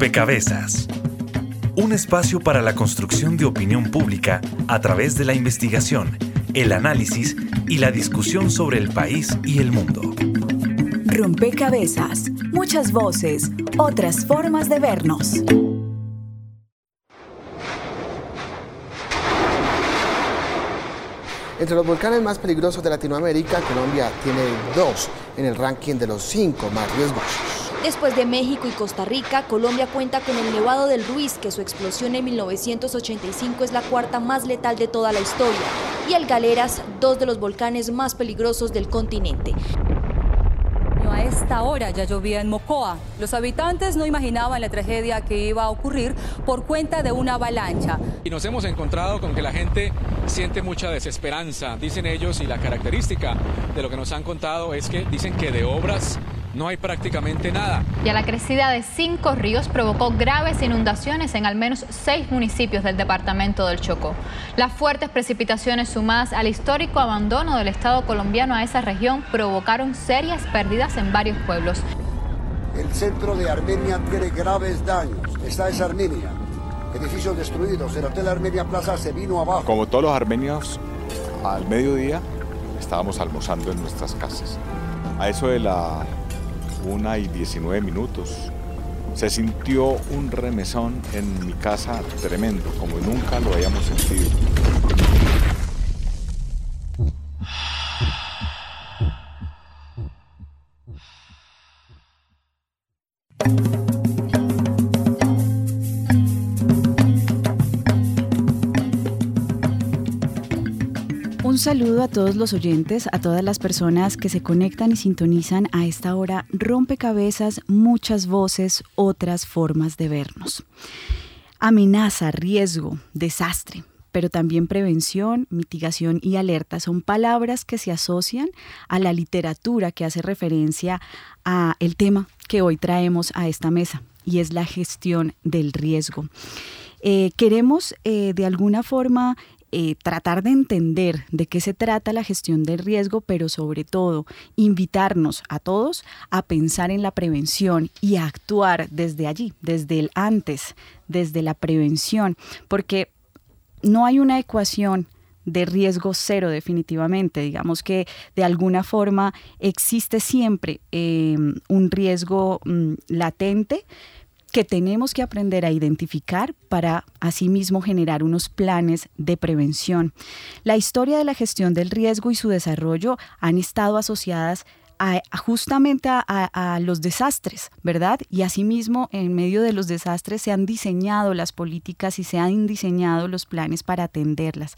Rompecabezas. Un espacio para la construcción de opinión pública a través de la investigación, el análisis y la discusión sobre el país y el mundo. Rompecabezas. Muchas voces, otras formas de vernos. Entre los volcanes más peligrosos de Latinoamérica, Colombia tiene dos en el ranking de los cinco más riesgosos. Después de México y Costa Rica, Colombia cuenta con el Nevado del Ruiz, que su explosión en 1985 es la cuarta más letal de toda la historia, y el Galeras, dos de los volcanes más peligrosos del continente a esta hora ya llovía en Mocoa. Los habitantes no imaginaban la tragedia que iba a ocurrir por cuenta de una avalancha. Y nos hemos encontrado con que la gente siente mucha desesperanza, dicen ellos, y la característica de lo que nos han contado es que dicen que de obras no hay prácticamente nada. Ya la crecida de cinco ríos provocó graves inundaciones en al menos seis municipios del departamento del Chocó. Las fuertes precipitaciones sumadas al histórico abandono del Estado colombiano a esa región provocaron serias pérdidas en varios pueblos. El centro de Armenia tiene graves daños. Esta es Armenia. Edificios destruidos. El Hotel Armenia Plaza se vino abajo. Como todos los armenios, al mediodía estábamos almorzando en nuestras casas. A eso de la una y 19 minutos. Se sintió un remesón en mi casa tremendo, como nunca lo habíamos sentido. Saludo a todos los oyentes, a todas las personas que se conectan y sintonizan a esta hora. Rompecabezas, muchas voces, otras formas de vernos. Amenaza, riesgo, desastre, pero también prevención, mitigación y alerta son palabras que se asocian a la literatura que hace referencia a el tema que hoy traemos a esta mesa y es la gestión del riesgo. Eh, queremos eh, de alguna forma eh, tratar de entender de qué se trata la gestión del riesgo, pero sobre todo invitarnos a todos a pensar en la prevención y a actuar desde allí, desde el antes, desde la prevención, porque no hay una ecuación de riesgo cero definitivamente. Digamos que de alguna forma existe siempre eh, un riesgo mm, latente, que tenemos que aprender a identificar para asimismo generar unos planes de prevención. La historia de la gestión del riesgo y su desarrollo han estado asociadas justamente a, los desastres, ¿verdad? Y asimismo, en medio de los desastres se han diseñado las políticas y se han diseñado los planes para atenderlas.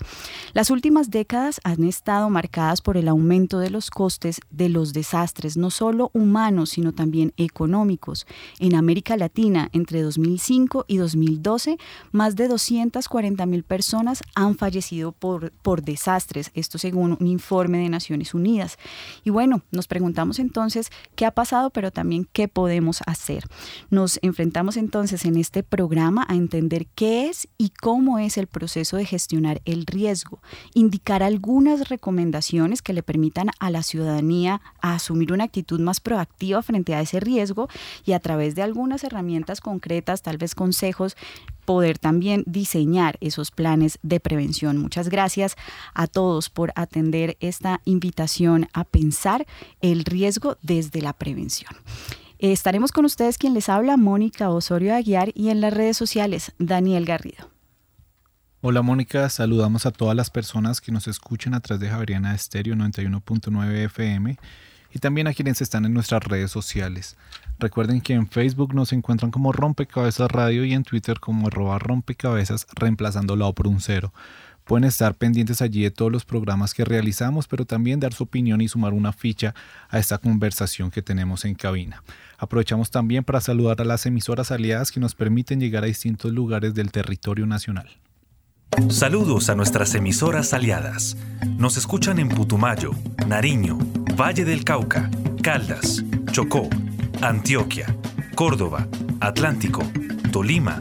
Las últimas décadas han estado marcadas por el aumento de los costes de los desastres, no solo humanos, sino también económicos. En América Latina, entre 2005 y 2012, más de 240 mil personas han fallecido por, por desastres, esto según un informe de Naciones Unidas. Y bueno, nos preguntamos entonces qué ha pasado, pero también qué podemos hacer. Nos enfrentamos entonces en este programa a entender qué es y cómo es el proceso de gestionar el riesgo, indicar algunas recomendaciones que le permitan a la ciudadanía a asumir una actitud más proactiva frente a ese riesgo y a través de algunas herramientas concretas, tal vez consejos, poder también diseñar esos planes de prevención. Muchas gracias a todos por atender esta invitación a pensar el riesgo desde la prevención. Estaremos con ustedes quien les habla, Mónica Osorio Aguiar, y en las redes sociales, Daniel Garrido. Hola Mónica, saludamos a todas las personas que nos escuchan a través de Javeriana Estéreo 91.9 FM y también a quienes están en nuestras redes sociales. Recuerden que en Facebook nos encuentran como Rompecabezas Radio y en Twitter como arroba rompecabezas reemplazando la O por un cero. Pueden estar pendientes allí de todos los programas que realizamos, pero también dar su opinión y sumar una ficha a esta conversación que tenemos en cabina. Aprovechamos también para saludar a las emisoras aliadas que nos permiten llegar a distintos lugares del territorio nacional. Saludos a nuestras emisoras aliadas. Nos escuchan en Putumayo, Nariño, Valle del Cauca, Caldas, Chocó, Antioquia, Córdoba, Atlántico, Tolima,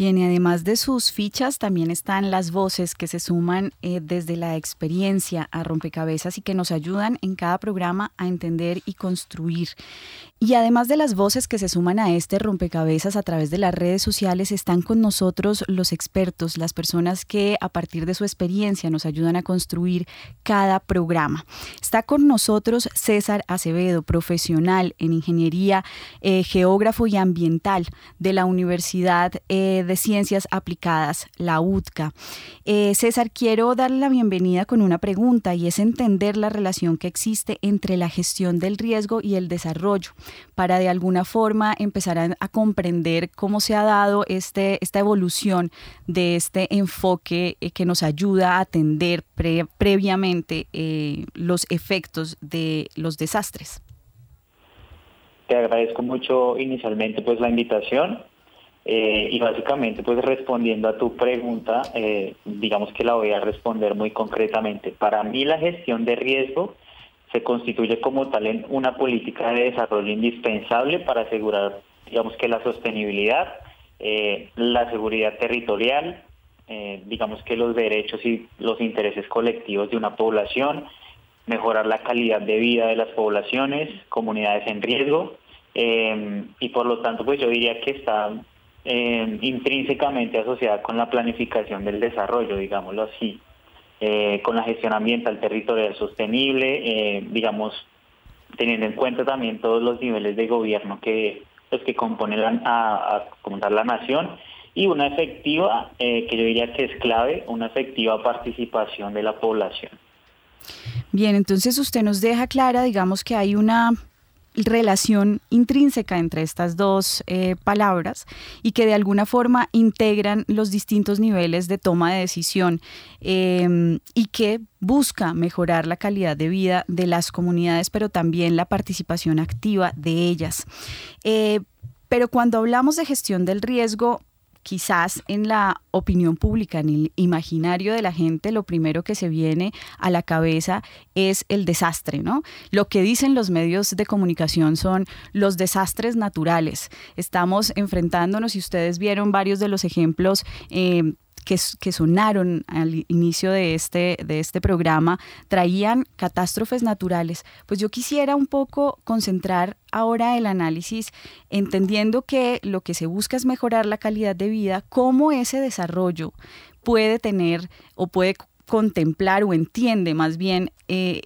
Bien, y además de sus fichas, también están las voces que se suman eh, desde la experiencia a rompecabezas y que nos ayudan en cada programa a entender y construir. Y además de las voces que se suman a este rompecabezas a través de las redes sociales, están con nosotros los expertos, las personas que a partir de su experiencia nos ayudan a construir cada programa. Está con nosotros César Acevedo, profesional en ingeniería, eh, geógrafo y ambiental de la Universidad eh, de Ciencias Aplicadas, la UTCA. Eh, César, quiero darle la bienvenida con una pregunta y es entender la relación que existe entre la gestión del riesgo y el desarrollo para de alguna forma empezar a, comprender cómo se ha dado este, esta evolución de este enfoque eh, que nos ayuda a atender previamente eh, los efectos de los desastres. Te agradezco mucho inicialmente pues la invitación eh, y básicamente pues respondiendo a tu pregunta, digamos que la voy a responder muy concretamente. Para mí la gestión de riesgo se constituye como tal en una política de desarrollo indispensable para asegurar, digamos que la sostenibilidad, eh, la seguridad territorial, eh, digamos que los derechos y los intereses colectivos de una población, mejorar la calidad de vida de las poblaciones, comunidades en riesgo, eh, y por lo tanto, pues yo diría que está intrínsecamente asociada con la planificación del desarrollo, digámoslo así. Eh, con la gestión ambiental territorial sostenible, eh, digamos, teniendo en cuenta también todos los niveles de gobierno que, los que componen la, a, la nación y una efectiva, eh, que yo diría que es clave, una efectiva participación de la población. Bien, entonces usted nos deja clara, digamos que hay una relación intrínseca entre estas dos eh, palabras y que de alguna forma integran los distintos niveles de toma de decisión em, y que busca mejorar la calidad de vida de las comunidades, pero también la participación activa de ellas. Eh, pero cuando hablamos de gestión del riesgo, quizás en la opinión pública, en el imaginario de la gente, lo primero que se viene a la cabeza es el desastre, ¿no? Lo que dicen los medios de comunicación son los desastres naturales. Estamos enfrentándonos, y ustedes vieron varios de los ejemplos. Eh, que, sonaron al inicio de este, de este programa traían catástrofes naturales. Pues yo quisiera un poco concentrar ahora el análisis entendiendo que lo que se busca es mejorar la calidad de vida, cómo ese desarrollo puede tener o puede contemplar o entiende más bien eh,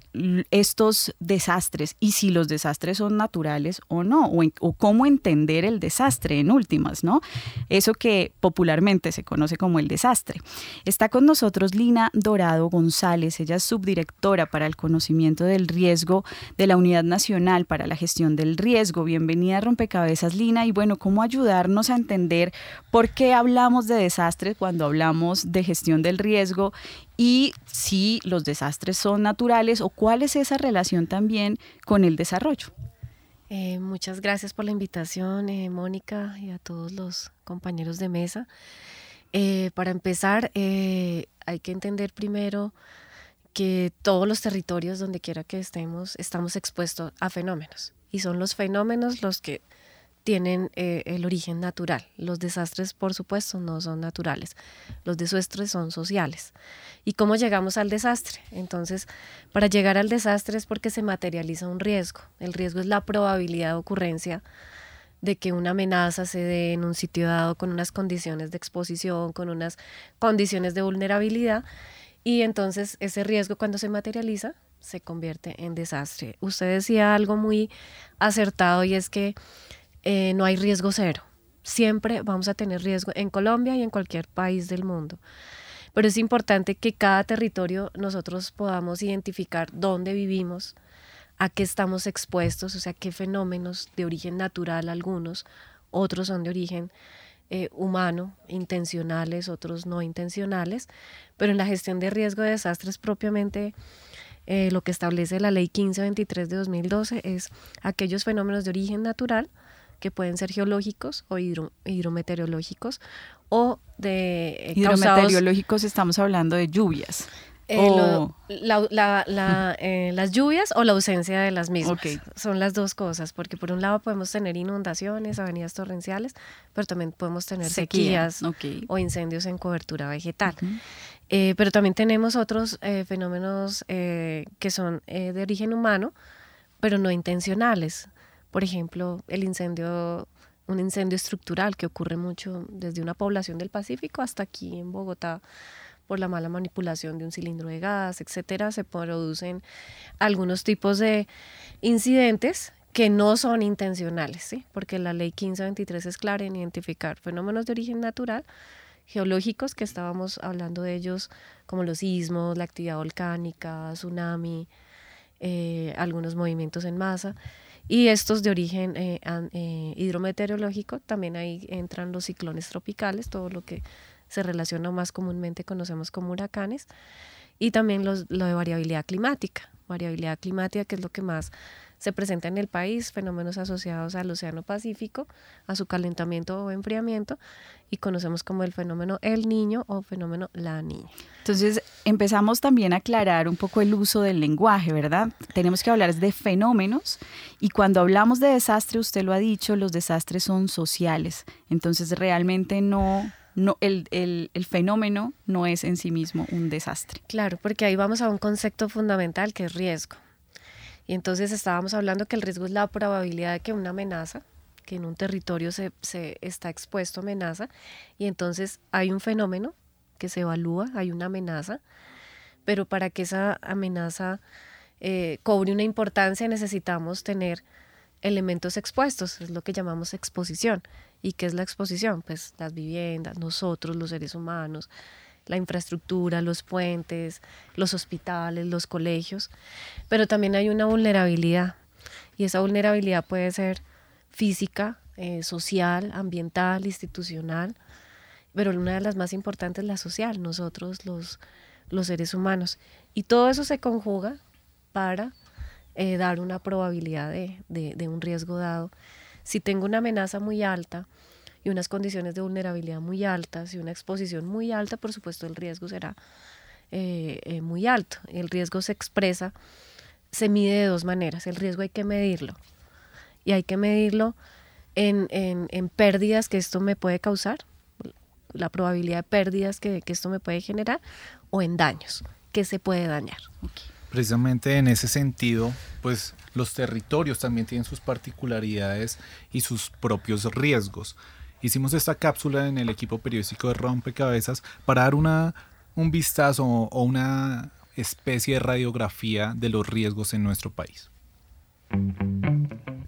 estos desastres y si los desastres son naturales o no, o, cómo entender el desastre en últimas, ¿no? Eso que popularmente se conoce como el desastre. Está con nosotros Lina Dorado González, ella es subdirectora para el conocimiento del riesgo de la Unidad Nacional para la Gestión del Riesgo. Bienvenida a Rompecabezas, Lina, y bueno, cómo ayudarnos a entender por qué hablamos de desastres cuando hablamos de gestión del riesgo y si los desastres son naturales o cuál es esa relación también con el desarrollo. Eh, muchas gracias por la invitación, eh, Mónica, y a todos los compañeros de mesa. Eh, para empezar, hay que entender primero que todos los territorios, donde quiera que estemos, estamos expuestos a fenómenos. Y son los fenómenos los que tienen eh, el origen natural. Los desastres, por supuesto, no son naturales. Los desastres son sociales. ¿Y cómo llegamos al desastre? Entonces, para llegar al desastre es porque se materializa un riesgo. El riesgo es la probabilidad de ocurrencia de que una amenaza se dé en un sitio dado con unas condiciones de exposición, con unas condiciones de vulnerabilidad. Y entonces ese riesgo cuando se materializa se convierte en desastre. Usted decía algo muy acertado y es que eh, no hay riesgo cero. Siempre vamos a tener riesgo en Colombia y en cualquier país del mundo. Pero es importante que cada territorio nosotros podamos identificar dónde vivimos, a qué estamos expuestos, o sea, qué fenómenos de origen natural algunos, otros son de origen eh, humano, intencionales, otros no intencionales, pero en la gestión de riesgo de desastres propiamente eh, lo que establece la ley 1523 de 2012 es aquellos fenómenos de origen natural que pueden ser geológicos o hidrometeorológicos o de eh, hidrometeorológicos estamos hablando de lluvias. Eh, eh, las lluvias o la ausencia de las mismas. Son las dos cosas, porque por un lado podemos tener inundaciones, avenidas torrenciales, pero también podemos tener sequías o incendios en cobertura vegetal. Eh, pero también tenemos otros fenómenos que son de origen humano, pero no intencionales. Por ejemplo, el incendio un incendio estructural que ocurre mucho desde una población del Pacífico hasta aquí en Bogotá por la mala manipulación de un cilindro de gas, etcétera, se producen algunos tipos de incidentes que no son intencionales, porque la ley 1523 es clara en identificar fenómenos de origen natural, geológicos, que estábamos hablando de ellos, como los sismos, la actividad volcánica, tsunami, eh, algunos movimientos en masa, y estos de origen eh, eh, hidrometeorológico, también ahí entran los ciclones tropicales, todo lo que se relaciona más comúnmente conocemos como huracanes, y también los, lo de variabilidad climática, variabilidad climática que es lo que más se presenta en el país, fenómenos asociados al Océano Pacífico, a su calentamiento o enfriamiento, y conocemos como el fenómeno El Niño o fenómeno La Niña. Entonces empezamos también a aclarar un poco el uso del lenguaje, ¿verdad? Tenemos que hablar de fenómenos y cuando hablamos de desastre, usted lo ha dicho, los desastres son sociales, entonces realmente no no, el, el, el, fenómeno no es en sí mismo un desastre. Claro, porque ahí vamos a un concepto fundamental que es riesgo. Y entonces estábamos hablando que el riesgo es la probabilidad de que una amenaza, que en un territorio se, se está expuesto a amenaza, y entonces hay un fenómeno que se evalúa, hay una amenaza, pero para que esa amenaza eh, cobre una importancia necesitamos tener elementos expuestos, es lo que llamamos exposición. ¿Y qué es la exposición? Pues las viviendas, nosotros, los seres humanos, la infraestructura, los puentes, los hospitales, los colegios, pero también hay una vulnerabilidad y esa vulnerabilidad puede ser física, eh, social, ambiental, institucional, pero una de las más importantes es la social, nosotros los, los seres humanos. Y todo eso se conjuga para eh, dar una probabilidad de, de un riesgo dado si tengo una amenaza muy alta y unas condiciones de vulnerabilidad muy altas y una exposición muy alta, por supuesto el riesgo será eh, eh, muy alto. El riesgo se expresa, se mide de dos maneras. El riesgo hay que medirlo y hay que medirlo en, en, pérdidas que esto me puede causar, la probabilidad de pérdidas que, que, esto me puede generar, o en daños, que se puede dañar. Precisamente en ese sentido, pues los territorios también tienen sus particularidades y sus propios riesgos. Hicimos esta cápsula en el equipo periodístico de Rompecabezas para dar una, un vistazo o una especie de radiografía de los riesgos en nuestro país.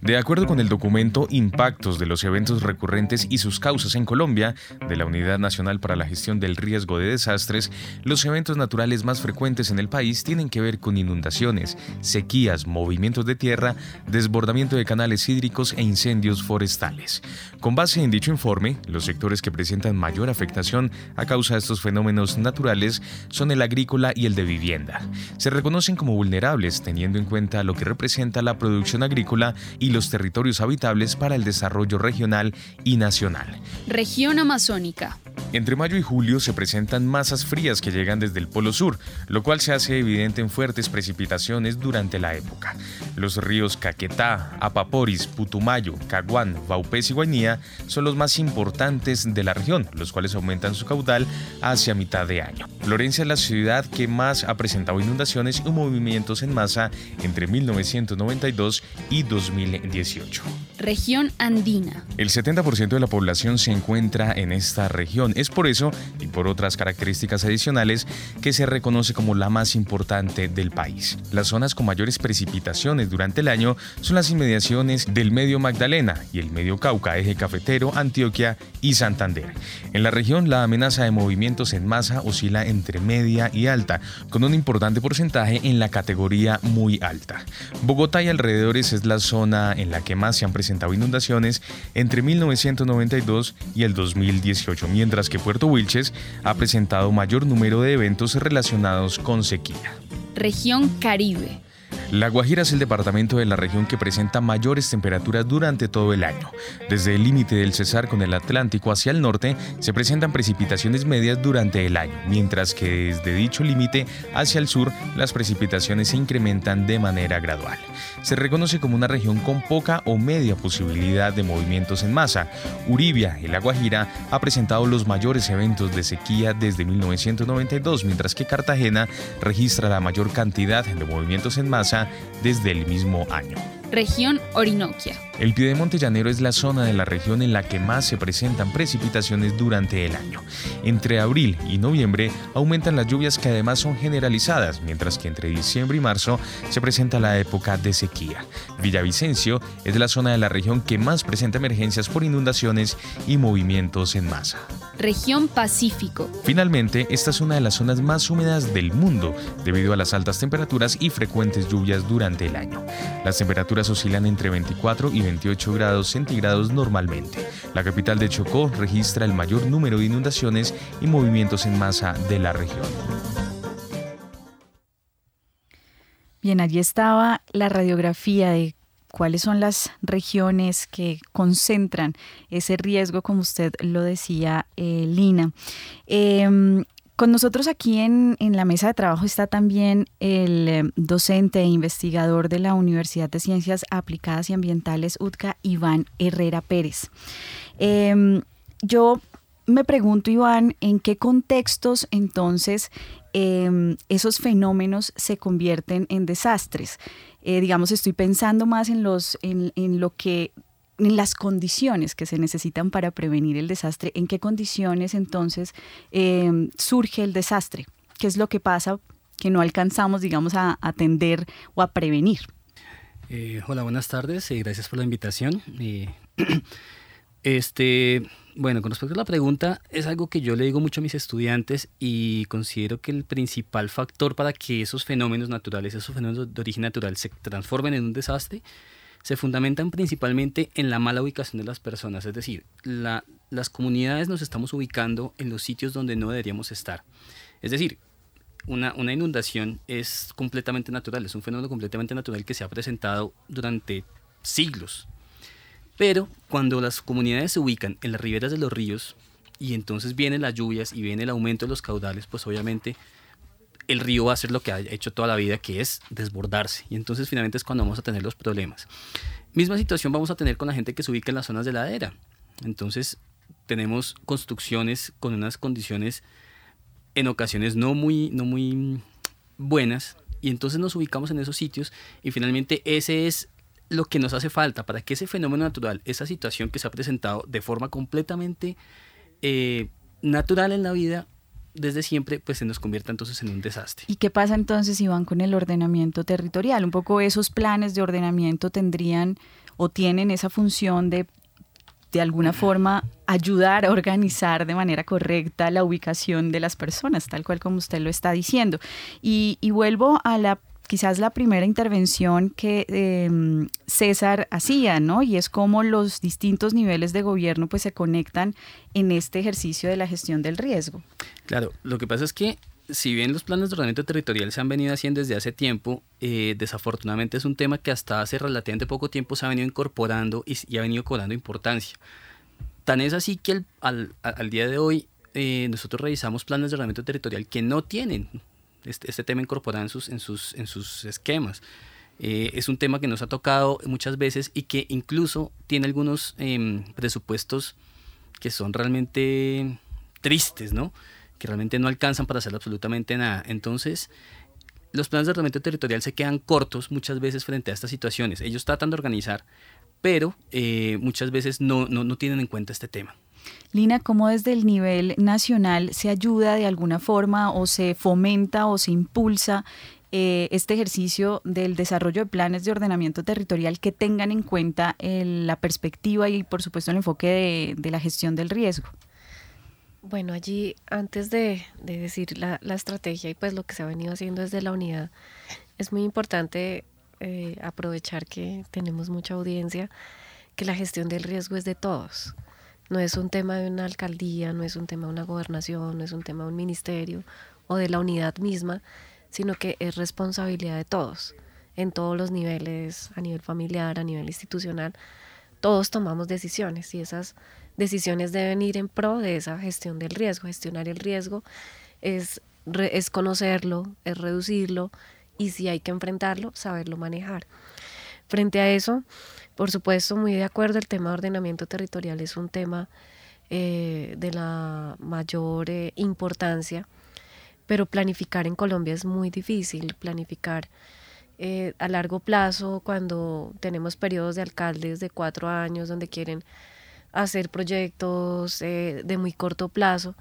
De acuerdo con el documento Impactos de los eventos recurrentes y sus causas en Colombia, de la Unidad Nacional para la Gestión del Riesgo de Desastres, los eventos naturales más frecuentes en el país tienen que ver con inundaciones, sequías, movimientos de tierra, desbordamiento de canales hídricos e incendios forestales. Con base en dicho informe, los sectores que presentan mayor afectación a causa de estos fenómenos naturales son el agrícola y el de vivienda. Se reconocen como vulnerables teniendo en cuenta lo que representa la producción agrícola y los territorios habitables para el desarrollo regional y nacional. Región Amazónica. Entre mayo y julio se presentan masas frías que llegan desde el Polo Sur, lo cual se hace evidente en fuertes precipitaciones durante la época. Los ríos Caquetá, Apaporis, Putumayo, Caguán, Vaupés y Guainía son los más importantes de la región, los cuales aumentan su caudal hacia mitad de año. Florencia es la ciudad que más ha presentado inundaciones y movimientos en masa entre 1992 y 2018. Región andina. El 70% de la población se encuentra en esta región. Es por eso y por otras características adicionales que se reconoce como la más importante del país. Las zonas con mayores precipitaciones durante el año son las inmediaciones del medio Magdalena y el medio Cauca, eje cafetero, Antioquia y Santander. En la región la amenaza de movimientos en masa oscila entre media y alta, con un importante porcentaje en la categoría muy alta. Bogotá y es la zona en la que más se han presentado inundaciones entre 1992 y el 2018, mientras que Puerto Wilches ha presentado mayor número de eventos relacionados con sequía. Región Caribe. La Guajira es el departamento de la región que presenta mayores temperaturas durante todo el año. Desde el límite del Cesar con el Atlántico hacia el norte se presentan precipitaciones medias durante el año, mientras que desde dicho límite hacia el sur las precipitaciones se incrementan de manera gradual. Se reconoce como una región con poca o media posibilidad de movimientos en masa. Uribia, en La Guajira, ha presentado los mayores eventos de sequía desde 1992, mientras que Cartagena registra la mayor cantidad de movimientos en masa desde el mismo año. Región Orinoquia. El Piedemonte Llanero es la zona de la región en la que más se presentan precipitaciones durante el año. Entre abril y noviembre aumentan las lluvias que además son generalizadas, mientras que entre diciembre y marzo se presenta la época de sequía. Villavicencio es la zona de la región que más presenta emergencias por inundaciones y movimientos en masa. Región Pacífico. Finalmente, esta es una de las zonas más húmedas del mundo debido a las altas temperaturas y frecuentes lluvias durante el año. Las temperaturas oscilan entre 24 y 28 grados centígrados normalmente. La capital de Chocó registra el mayor número de inundaciones y movimientos en masa de la región. Bien, allí estaba la radiografía de cuáles son las regiones que concentran ese riesgo, como usted lo decía, eh, Lina. Em, con nosotros aquí en, la mesa de trabajo está también el eh, docente e investigador de la Universidad de Ciencias Aplicadas y Ambientales, UTCA, Iván Herrera Pérez. Em, yo me pregunto, Iván, ¿en qué contextos entonces em, esos fenómenos se convierten en desastres? Eh, digamos, estoy pensando más en, los, en, en lo que las condiciones que se necesitan para prevenir el desastre, en qué condiciones entonces eh, surge el desastre, qué es lo que pasa que no alcanzamos, digamos, a atender o a prevenir. Eh, hola, buenas tardes y gracias por la invitación. este, bueno, con respecto a la pregunta, es algo que yo le digo mucho a mis estudiantes y considero que el principal factor para que esos fenómenos naturales, esos fenómenos de origen natural se transformen en un desastre, se fundamentan principalmente en la mala ubicación de las personas, es decir, las comunidades nos estamos ubicando en los sitios donde no deberíamos estar. Es decir, una, una, inundación es completamente natural, es un fenómeno completamente natural que se ha presentado durante siglos. Pero cuando las comunidades se ubican en las riberas de los ríos y entonces vienen las lluvias y viene el aumento de los caudales, pues obviamente el río va a hacer lo que ha hecho toda la vida, que es desbordarse. Y entonces finalmente es cuando vamos a tener los problemas. Misma situación vamos a tener con la gente que se ubica en las zonas de ladera. Entonces tenemos construcciones con unas condiciones en ocasiones no muy, no muy buenas. Y entonces nos ubicamos en esos sitios y finalmente ese es lo que nos hace falta para que ese fenómeno natural, esa situación que se ha presentado de forma completamente eh, natural en la vida, desde siempre, pues se nos convierta entonces en un desastre. ¿Y qué pasa entonces, Iván, con el ordenamiento territorial? Un poco esos planes de ordenamiento tendrían o tienen esa función de de alguna forma ayudar a organizar de manera correcta la ubicación de las personas, tal cual como usted lo está diciendo. Y, y vuelvo a la quizás la primera intervención que em, César hacía, ¿no? Y es cómo los distintos niveles de gobierno pues se conectan en este ejercicio de la gestión del riesgo. Claro, lo que pasa es que si bien los planes de ordenamiento territorial se han venido haciendo desde hace tiempo, eh, desafortunadamente es un tema que hasta hace relativamente poco tiempo se ha venido incorporando y, ha venido cobrando importancia. Tan es así que al, día de hoy eh, nosotros revisamos planes de ordenamiento territorial que no tienen este, este, tema incorporado en sus, en sus, en sus esquemas. Eh, es un tema que nos ha tocado muchas veces y que incluso tiene algunos em, presupuestos que son realmente tristes, ¿no? Que realmente no alcanzan para hacer absolutamente nada. Entonces, los planes de ordenamiento territorial se quedan cortos muchas veces frente a estas situaciones. Ellos tratan de organizar, pero eh, muchas veces no, no, no tienen en cuenta este tema. Lina, ¿cómo desde el nivel nacional se ayuda de alguna forma o se fomenta o se impulsa eh, este ejercicio del desarrollo de planes de ordenamiento territorial que tengan en cuenta la perspectiva y por supuesto el enfoque de, la gestión del riesgo? Bueno, allí antes de, decir la, estrategia y pues lo que se ha venido haciendo desde la unidad, es muy importante eh, aprovechar que tenemos mucha audiencia, que la gestión del riesgo es de todos. No es un tema de una alcaldía, no es un tema de una gobernación, no es un tema de un ministerio o de la unidad misma, sino que es responsabilidad de todos. en todos los niveles, a nivel familiar, a nivel institucional, todos tomamos decisiones y esas decisiones deben ir en pro de esa gestión del riesgo. Gestionar el riesgo es, es conocerlo, es reducirlo y si hay que enfrentarlo, saberlo manejar. Frente a eso, por supuesto, muy de acuerdo, el tema de ordenamiento territorial es un tema eh, de la mayor eh, importancia, pero planificar en Colombia es muy difícil, planificar eh, a largo plazo cuando tenemos periodos de alcaldes de cuatro años donde quieren hacer proyectos de muy corto plazo,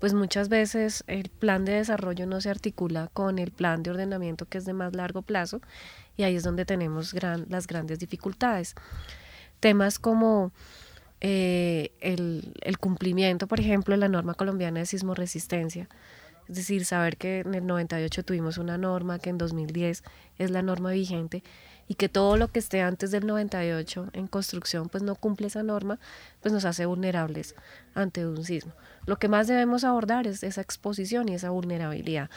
pues muchas veces el plan de desarrollo no se articula con el plan de ordenamiento que es de más largo plazo y ahí es donde tenemos gran, las grandes dificultades. Temas como eh, el, el, cumplimiento, por ejemplo, de la norma colombiana de sismoresistencia, es decir, saber que en el 98 tuvimos una norma, que en 2010 es la norma vigente y que todo lo que esté antes del 98 en construcción pues no cumple esa norma, pues nos hace vulnerables ante un sismo. Lo que más debemos abordar es esa exposición y esa vulnerabilidad.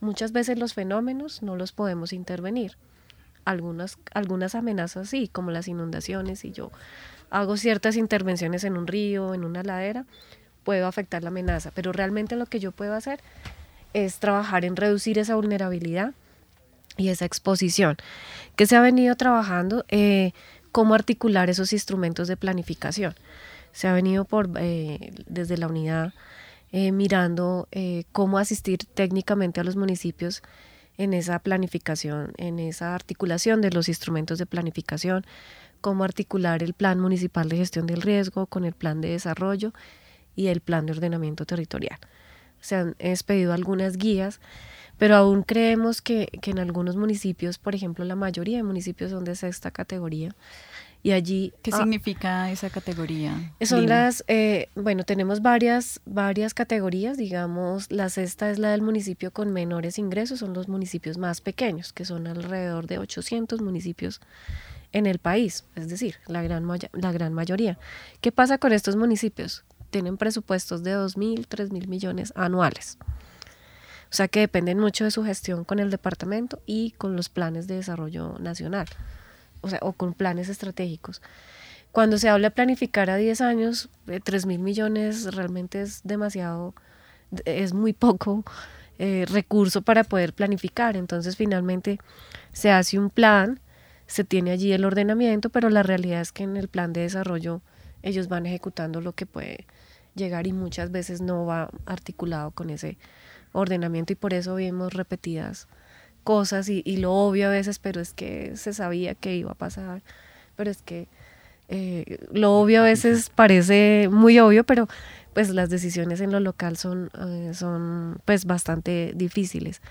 Muchas veces los fenómenos no los podemos intervenir. Algunas, algunas amenazas sí, como las inundaciones, y yo hago ciertas intervenciones en un río, en una ladera, puedo afectar la amenaza, pero realmente lo que yo puedo hacer es trabajar en reducir esa vulnerabilidad y esa exposición. que se ha venido trabajando? Eh, cómo articular esos instrumentos de planificación se ha venido por, eh, desde la unidad eh, mirando eh, cómo asistir técnicamente a los municipios en esa planificación, en esa articulación de los instrumentos de planificación, cómo articular el plan municipal de gestión del riesgo con el plan de desarrollo y el plan de ordenamiento territorial. Se han expedido algunas guías, pero aún creemos que, que en algunos municipios, por ejemplo, la mayoría de municipios son de sexta categoría, y allí... ¿Qué ah, significa esa categoría? Son las, eh, bueno, tenemos varias, varias categorías, digamos, la sexta es la del municipio con menores ingresos, son los municipios más pequeños, que son alrededor de 800 municipios en el país, es decir, la gran, la gran mayoría. ¿Qué pasa con estos municipios? Tienen presupuestos de 2.000, 3.000 millones anuales. O sea que dependen mucho de su gestión con el departamento y con los planes de desarrollo nacional o, sea, o con planes estratégicos. Cuando se habla de planificar a 10 años, 3 mil millones realmente es demasiado, es muy poco eh, recurso para poder planificar. Entonces finalmente se hace un plan, se tiene allí el ordenamiento, pero la realidad es que en el plan de desarrollo ellos van ejecutando lo que puede llegar y muchas veces no va articulado con ese ordenamiento y por eso vemos repetidas cosas y, lo obvio a veces, pero es que se sabía que iba a pasar, pero es que eh, lo obvio a veces parece muy obvio, pero pues las decisiones en lo local son, eh, son pues bastante difíciles.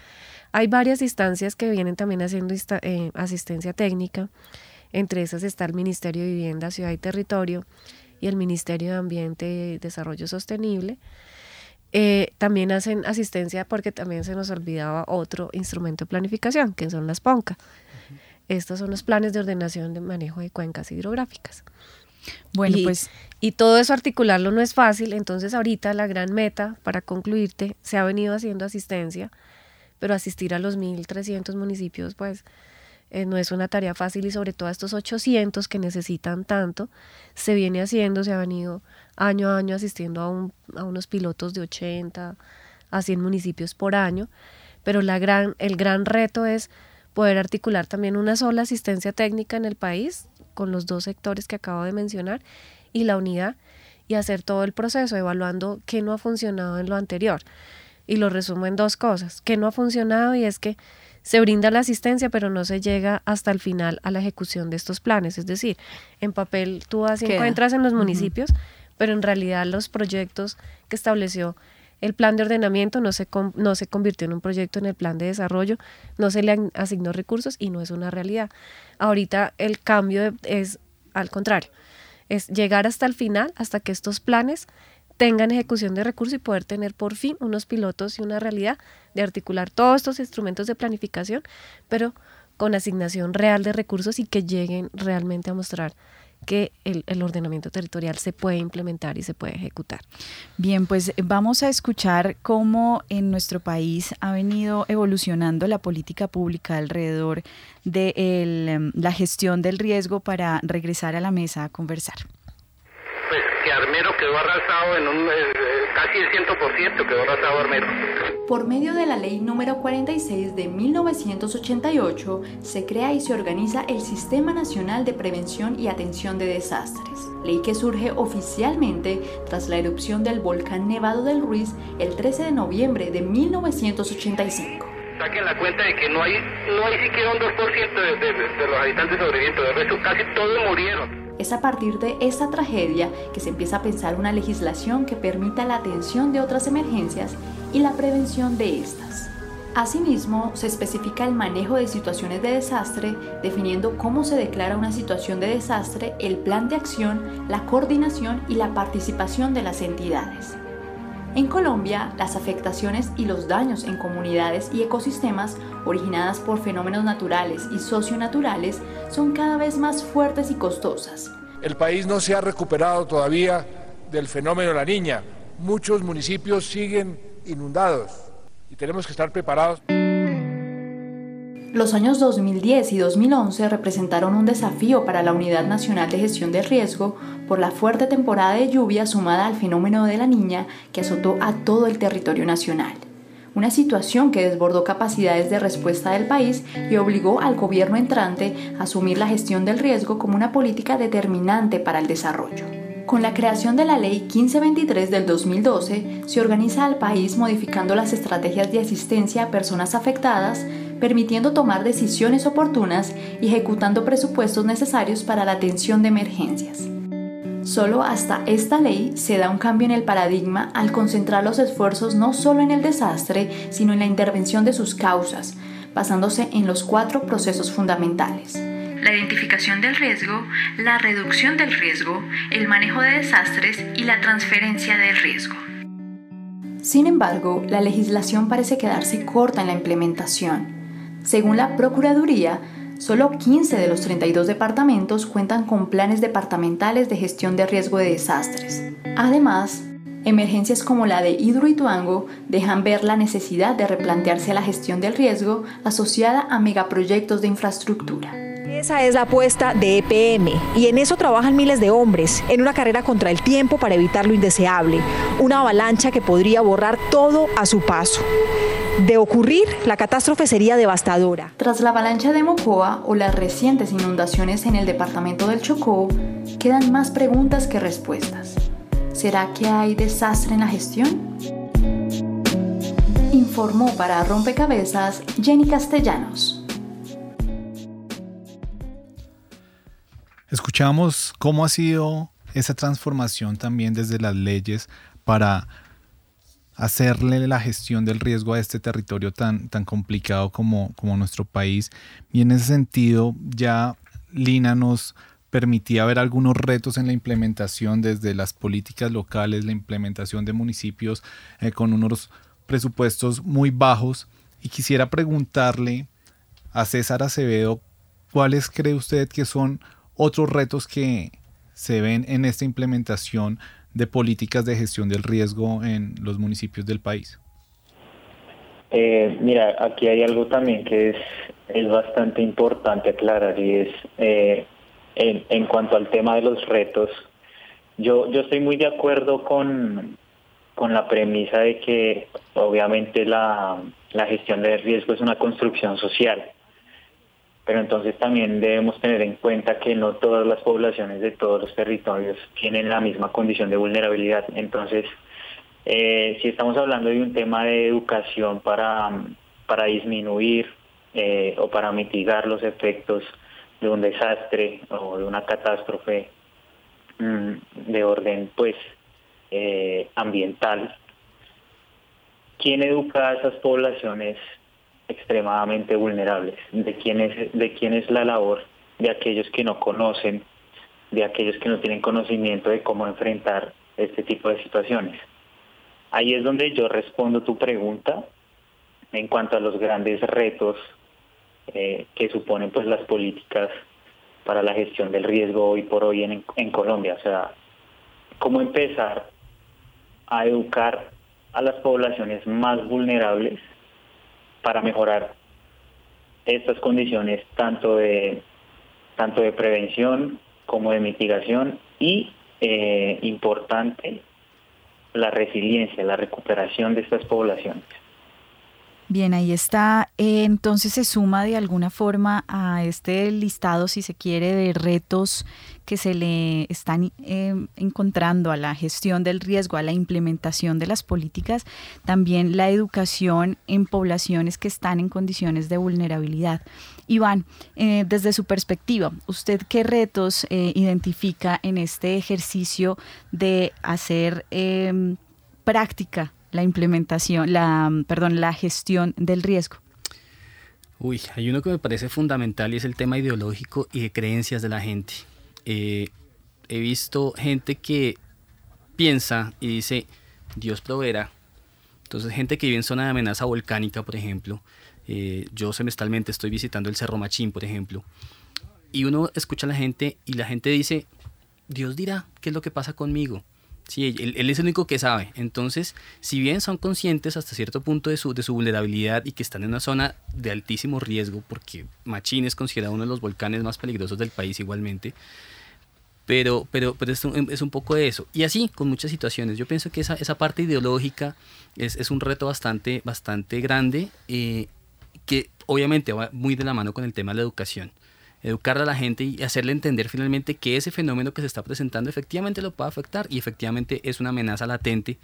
Hay varias instancias que vienen también haciendo eh, asistencia técnica, entre esas está el Ministerio de Vivienda, Ciudad y Territorio y el Ministerio de Ambiente y Desarrollo Sostenible. Eh, también hacen asistencia porque también se nos olvidaba otro instrumento de planificación, que son las PONCA. Estos son los planes de ordenación de manejo de cuencas hidrográficas. Bueno, y, pues. Y todo eso articularlo no es fácil, entonces ahorita la gran meta, para concluirte, se ha venido haciendo asistencia, pero asistir a los 1.300 municipios, pues eh, no es una tarea fácil y sobre todo estos 800 que necesitan tanto, se viene haciendo, se ha venido año a año asistiendo a, unos pilotos de 80 a 100 municipios por año, pero la gran, el gran reto es poder articular también una sola asistencia técnica en el país con los dos sectores que acabo de mencionar y la unidad y hacer todo el proceso evaluando qué no ha funcionado en lo anterior. Y lo resumo en dos cosas, qué no ha funcionado y es que se brinda la asistencia, pero no se llega hasta el final a la ejecución de estos planes. Es decir, en papel tú vas y encuentras en los municipios, pero en realidad los proyectos que estableció el plan de ordenamiento no se, no se convirtió en un proyecto en el plan de desarrollo, no se le asignó recursos y no es una realidad. Ahorita el cambio es al contrario, es llegar hasta el final, hasta que estos planes tengan ejecución de recursos y poder tener por fin unos pilotos y una realidad de articular todos estos instrumentos de planificación, pero con asignación real de recursos y que lleguen realmente a mostrar que el, ordenamiento territorial se puede implementar y se puede ejecutar. Bien, pues vamos a escuchar cómo en nuestro país ha venido evolucionando la política pública alrededor de el, la gestión del riesgo para regresar a la mesa a conversar. Que Armero quedó arrasado en un, eh, casi el 100% quedó arrasado Armero. Por medio de la ley número 46 de 1988 se crea y se organiza el Sistema Nacional de Prevención y Atención de Desastres, ley que surge oficialmente tras la erupción del volcán Nevado del Ruiz el 13 de noviembre de 1985 saquen la cuenta de que no hay, no hay siquiera un 2% de, de, de, los habitantes sobrevivientes, de resto casi todos murieron. Es a partir de esta tragedia que se empieza a pensar una legislación que permita la atención de otras emergencias y la prevención de estas. Asimismo, se especifica el manejo de situaciones de desastre, definiendo cómo se declara una situación de desastre, el plan de acción, la coordinación y la participación de las entidades. En Colombia, las afectaciones y los daños en comunidades y ecosistemas originadas por fenómenos naturales y socionaturales son cada vez más fuertes y costosas. El país no se ha recuperado todavía del fenómeno de la niña. Muchos municipios siguen inundados y tenemos que estar preparados. Los años 2010 y 2011 representaron un desafío para la Unidad Nacional de Gestión del Riesgo por la fuerte temporada de lluvia sumada al fenómeno de la niña que azotó a todo el territorio nacional. Una situación que desbordó capacidades de respuesta del país y obligó al gobierno entrante a asumir la gestión del riesgo como una política determinante para el desarrollo. Con la creación de la Ley 1523 del 2012, se organiza al país modificando las estrategias de asistencia a personas afectadas, permitiendo tomar decisiones oportunas y ejecutando presupuestos necesarios para la atención de emergencias. Solo hasta esta ley se da un cambio en el paradigma al concentrar los esfuerzos no solo en el desastre, sino en la intervención de sus causas, basándose en los cuatro procesos fundamentales. La identificación del riesgo, la reducción del riesgo, el manejo de desastres y la transferencia del riesgo. Sin embargo, la legislación parece quedarse corta en la implementación. Según la Procuraduría, solo 15 de los 32 departamentos cuentan con planes departamentales de gestión de riesgo de desastres. Además, emergencias como la de Hidroituango dejan ver la necesidad de replantearse la gestión del riesgo asociada a megaproyectos de infraestructura. Esa es la apuesta de EPM y en eso trabajan miles de hombres, en una carrera contra el tiempo para evitar lo indeseable, una avalancha que podría borrar todo a su paso. De ocurrir, la catástrofe sería devastadora. Tras la avalancha de Mocoa o las recientes inundaciones en el departamento del Chocó, quedan más preguntas que respuestas. ¿Será que hay desastre en la gestión? Informó para Rompecabezas Jenny Castellanos. Escuchamos cómo ha sido esa transformación también desde las leyes para hacerle la gestión del riesgo a este territorio tan, tan complicado como, como nuestro país. Y en ese sentido, ya Lina nos permitía ver algunos retos en la implementación desde las políticas locales, la implementación de municipios eh, con unos presupuestos muy bajos. Y quisiera preguntarle a César Acevedo, ¿cuáles cree usted que son otros retos que se ven en esta implementación de políticas de gestión del riesgo en los municipios del país? Eh, mira, aquí hay algo también que es, bastante importante aclarar y es eh, en, en, cuanto al tema de los retos. Yo, yo estoy muy de acuerdo con, con la premisa de que obviamente la, la gestión del riesgo es una construcción social pero entonces también debemos tener en cuenta que no todas las poblaciones de todos los territorios tienen la misma condición de vulnerabilidad. Entonces, eh, si estamos hablando de un tema de educación para, para disminuir eh, o para mitigar los efectos de un desastre o de una catástrofe mm, de orden pues eh, ambiental, ¿quién educa a esas poblaciones extremadamente vulnerables, de quién es, de quién es la labor de aquellos que no conocen, de aquellos que no tienen conocimiento de cómo enfrentar este tipo de situaciones. Ahí es donde yo respondo tu pregunta en cuanto a los grandes retos eh, que suponen pues las políticas para la gestión del riesgo hoy por hoy en, en Colombia. O sea, cómo empezar a educar a las poblaciones más vulnerables para mejorar estas condiciones tanto de tanto de prevención como de mitigación y eh, importante la resiliencia, la recuperación de estas poblaciones. Bien, ahí está. Eh, entonces se suma de alguna forma a este listado, si se quiere, de retos que se le están eh, encontrando a la gestión del riesgo, a la implementación de las políticas, también la educación en poblaciones que están en condiciones de vulnerabilidad. Iván, eh, desde su perspectiva, ¿usted qué retos identifica en este ejercicio de hacer práctica la implementación, la, perdón, la gestión del riesgo? Uy, hay uno que me parece fundamental y es el tema ideológico y de creencias de la gente. Eh, he visto gente que piensa y dice, Dios proveerá. Entonces, gente que vive en zona de amenaza volcánica, por ejemplo. Eh, yo semestralmente estoy visitando el Cerro Machín, por ejemplo. Y uno escucha a la gente y la gente dice, Dios dirá qué es lo que pasa conmigo. Sí, él, es el único que sabe. Entonces, si bien son conscientes hasta cierto punto de su, de su vulnerabilidad y que están en una zona de altísimo riesgo, porque Machín es considerado uno de los volcanes más peligrosos del país igualmente, pero, pero, pero es, un, es un poco de eso. Y así, con muchas situaciones. Yo pienso que esa, esa parte ideológica es, es un reto bastante, bastante grande, eh, que obviamente va muy de la mano con el tema de la educación educar a la gente y hacerle entender finalmente que ese fenómeno que se está presentando efectivamente lo puede afectar y efectivamente es una amenaza latente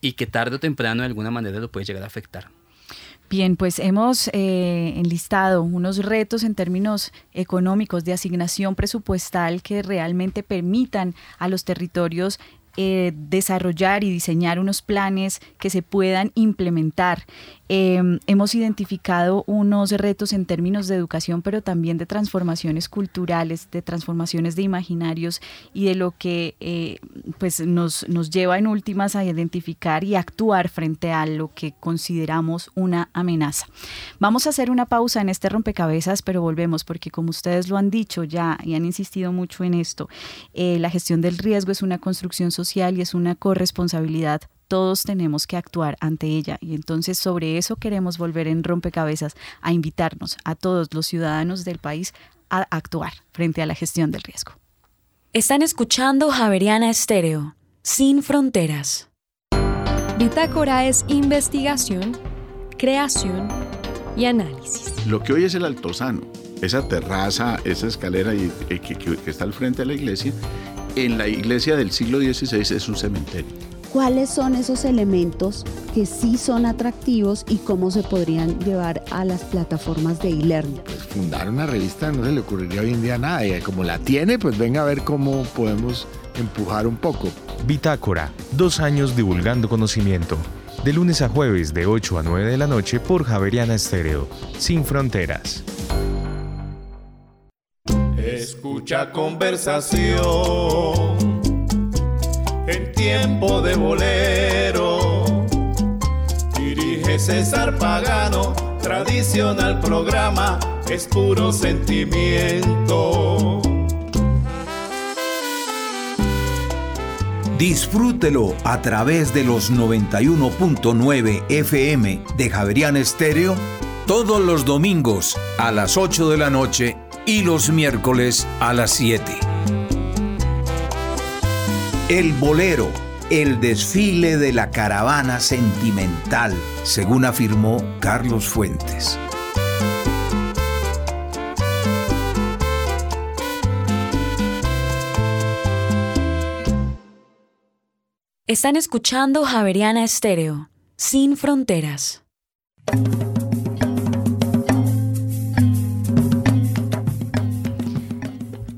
y que tarde o temprano de alguna manera lo puede llegar a afectar. Bien, pues hemos eh, enlistado unos retos en términos económicos de asignación presupuestal que realmente permitan a los territorios eh, desarrollar y diseñar unos planes que se puedan implementar. Em, hemos identificado unos retos en términos de educación, pero también de transformaciones culturales, de transformaciones de imaginarios y de lo que eh, pues nos, nos lleva en últimas a identificar y actuar frente a lo que consideramos una amenaza. Vamos a hacer una pausa en este rompecabezas, pero volvemos porque como ustedes lo han dicho ya y han insistido mucho en esto, eh, la gestión del riesgo es una construcción social y es una corresponsabilidad. Todos tenemos que actuar ante ella y entonces sobre eso queremos volver en rompecabezas a invitarnos a todos los ciudadanos del país a actuar frente a la gestión del riesgo. Están escuchando Javeriana Estéreo, sin fronteras. Bitácora es investigación, creación y análisis. Lo que hoy es el Altozano, esa terraza, esa escalera que, que está al frente de la iglesia, en la iglesia del siglo XVI es un cementerio. ¿Cuáles son esos elementos que sí son atractivos y cómo se podrían llevar a las plataformas de e-learning? Pues fundar una revista no se le ocurriría hoy en día nada y como la tiene, pues venga a ver cómo podemos empujar un poco. Bitácora, dos años divulgando conocimiento. De lunes a jueves de 8 a 9 de la noche por Javeriana Estéreo, sin fronteras. Escucha conversación tiempo de bolero. Dirige César Pagano, tradicional programa, es puro sentimiento. Disfrútelo a través de los 91.9 FM de Javerian Estéreo todos los domingos a las 8 de la noche y los miércoles a las 7. El bolero, el desfile de la caravana sentimental, según afirmó Carlos Fuentes. Están escuchando Javeriana Estéreo, sin fronteras.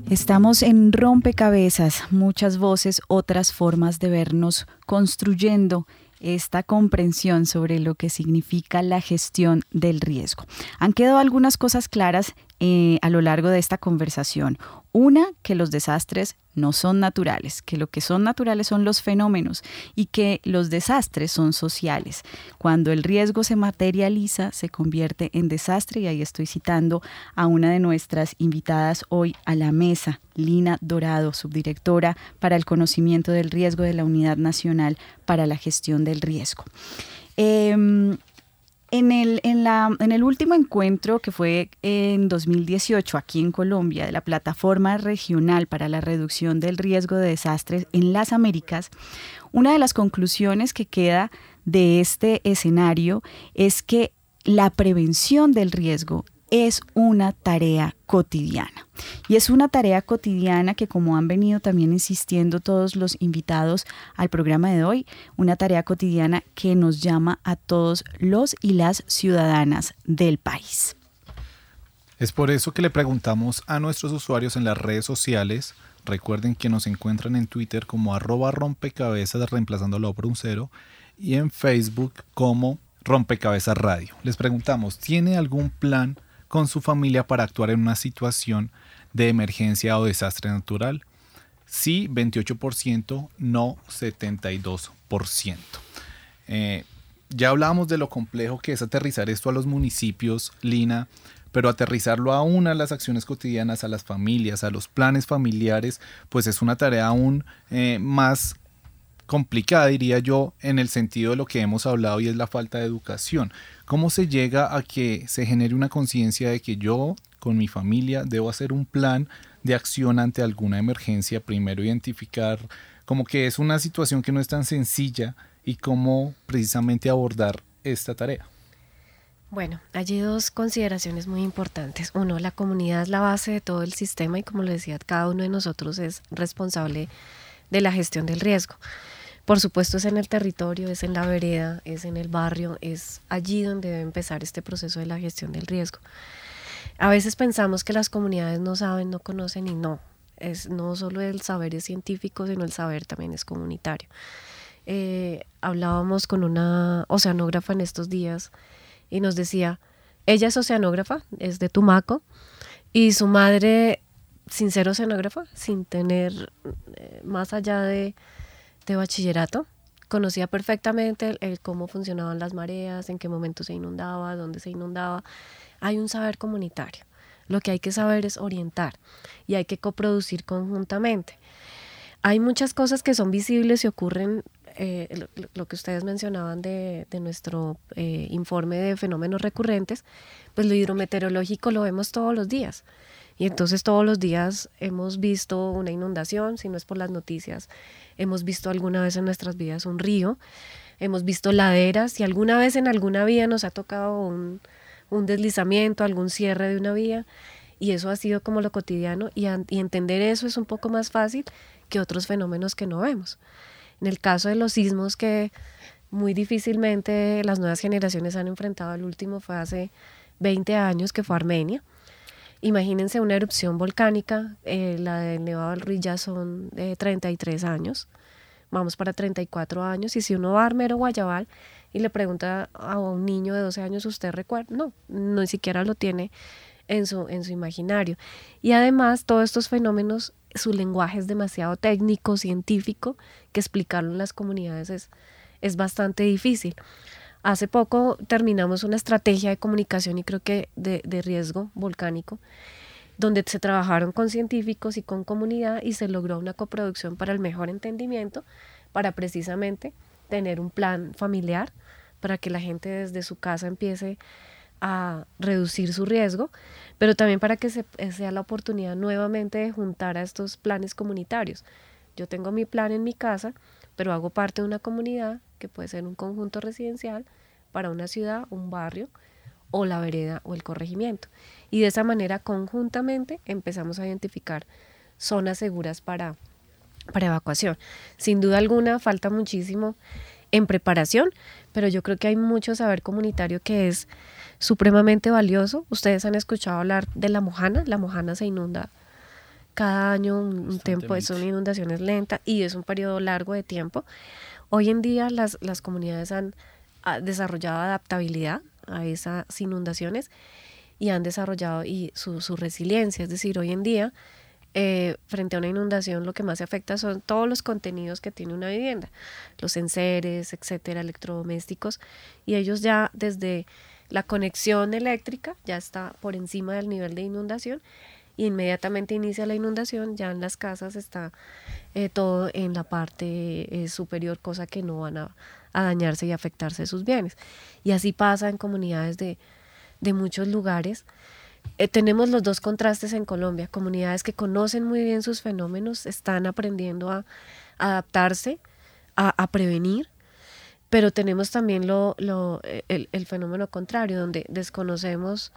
Estamos en rompecabezas, muchas voces, otras formas de vernos construyendo esta comprensión sobre lo que significa la gestión del riesgo. Han quedado algunas cosas claras eh, a lo largo de esta conversación. Una, que los desastres no son naturales, que lo que son naturales son los fenómenos y que los desastres son sociales. Cuando el riesgo se materializa, se convierte en desastre y ahí estoy citando a una de nuestras invitadas hoy a la mesa, Lina Dorado, subdirectora para el conocimiento del riesgo de la Unidad Nacional para la Gestión del Riesgo. Em, en el, en, la, en el último encuentro que fue en 2018 aquí en Colombia de la Plataforma Regional para la Reducción del Riesgo de Desastres en las Américas, una de las conclusiones que queda de este escenario es que la prevención del riesgo es una tarea cotidiana. Y es una tarea cotidiana que, como han venido también insistiendo todos los invitados al programa de hoy, una tarea cotidiana que nos llama a todos los y las ciudadanas del país. Es por eso que le preguntamos a nuestros usuarios en las redes sociales, recuerden que nos encuentran en Twitter como arroba rompecabezas reemplazándolo por un cero y en Facebook como rompecabezas radio. Les preguntamos, ¿tiene algún plan con su familia para actuar en una situación de emergencia o desastre natural? Sí, 28%, no 72%. Eh, ya hablábamos de lo complejo que es aterrizar esto a los municipios, Lina, pero aterrizarlo aún a las acciones cotidianas, a las familias, a los planes familiares, pues es una tarea aún eh, más complicada, diría yo, en el sentido de lo que hemos hablado y es la falta de educación. ¿Cómo se llega a que se genere una conciencia de que yo con mi familia debo hacer un plan de acción ante alguna emergencia? Primero identificar como que es una situación que no es tan sencilla y cómo precisamente abordar esta tarea. Bueno, hay dos consideraciones muy importantes. Uno, la comunidad es la base de todo el sistema y como lo decía, cada uno de nosotros es responsable de la gestión del riesgo. Por supuesto es en el territorio, es en la vereda, es en el barrio, es allí donde debe empezar este proceso de la gestión del riesgo. A veces pensamos que las comunidades no saben, no conocen y no. Es no solo el saber es científico, sino el saber también es comunitario. Eh, hablábamos con una oceanógrafa en estos días y nos decía, ella es oceanógrafa, es de Tumaco, y su madre, sin ser oceanógrafa, sin tener eh, más allá de de bachillerato, conocía perfectamente el, cómo funcionaban las mareas, en qué momento se inundaba, dónde se inundaba. Hay un saber comunitario. Lo que hay que saber es orientar y hay que coproducir conjuntamente. Hay muchas cosas que son visibles y ocurren, eh, lo, que ustedes mencionaban de, nuestro eh, informe de fenómenos recurrentes, pues lo hidrometeorológico lo vemos todos los días. Y entonces todos los días hemos visto una inundación, si no es por las noticias, hemos visto alguna vez en nuestras vidas un río, hemos visto laderas y alguna vez en alguna vía nos ha tocado un, deslizamiento, algún cierre de una vía y eso ha sido como lo cotidiano y, y entender eso es un poco más fácil que otros fenómenos que no vemos. En el caso de los sismos que muy difícilmente las nuevas generaciones han enfrentado, el último fue hace 20 años que fue Armenia Imagínense una erupción volcánica, eh, la del Nevado del Ruiz ya son de 33 años, vamos para 34 años, y si uno va a Armero Guayabal y le pregunta a un niño de 12 años, ¿usted recuerda? No, no ni siquiera lo tiene en su, en su imaginario. Y además, todos estos fenómenos, su lenguaje es demasiado técnico, científico, que explicarlo en las comunidades es, es bastante difícil. Hace poco terminamos una estrategia de comunicación y creo que de, riesgo volcánico, donde se trabajaron con científicos y con comunidad y se logró una coproducción para el mejor entendimiento, para precisamente tener un plan familiar, para que la gente desde su casa empiece a reducir su riesgo, pero también para que se, sea la oportunidad nuevamente de juntar a estos planes comunitarios. Yo tengo mi plan en mi casa, pero hago parte de una comunidad que puede ser un conjunto residencial para una ciudad, un barrio o la vereda o el corregimiento. Y de esa manera conjuntamente empezamos a identificar zonas seguras para, para evacuación. Sin duda alguna falta muchísimo en preparación, pero yo creo que hay mucho saber comunitario que es supremamente valioso. Ustedes han escuchado hablar de la mojana, la mojana se inunda cada año un, tiempo, son inundaciones lentas y es un periodo largo de tiempo. Hoy en día las, las comunidades han desarrollado adaptabilidad a esas inundaciones y han desarrollado y su, resiliencia. Es decir, hoy en día eh, frente a una inundación lo que más se afecta son todos los contenidos que tiene una vivienda, los enseres, etcétera, electrodomésticos, y ellos ya desde la conexión eléctrica ya está por encima del nivel de inundación inmediatamente inicia la inundación, ya en las casas está eh, todo en la parte eh, superior, cosa que no van a, dañarse y afectarse sus bienes. Y así pasa en comunidades de, de muchos lugares eh, tenemos los dos contrastes en Colombia, comunidades que conocen muy bien sus fenómenos, están aprendiendo a, adaptarse, a, prevenir, pero tenemos también lo, el, fenómeno contrario, donde desconocemos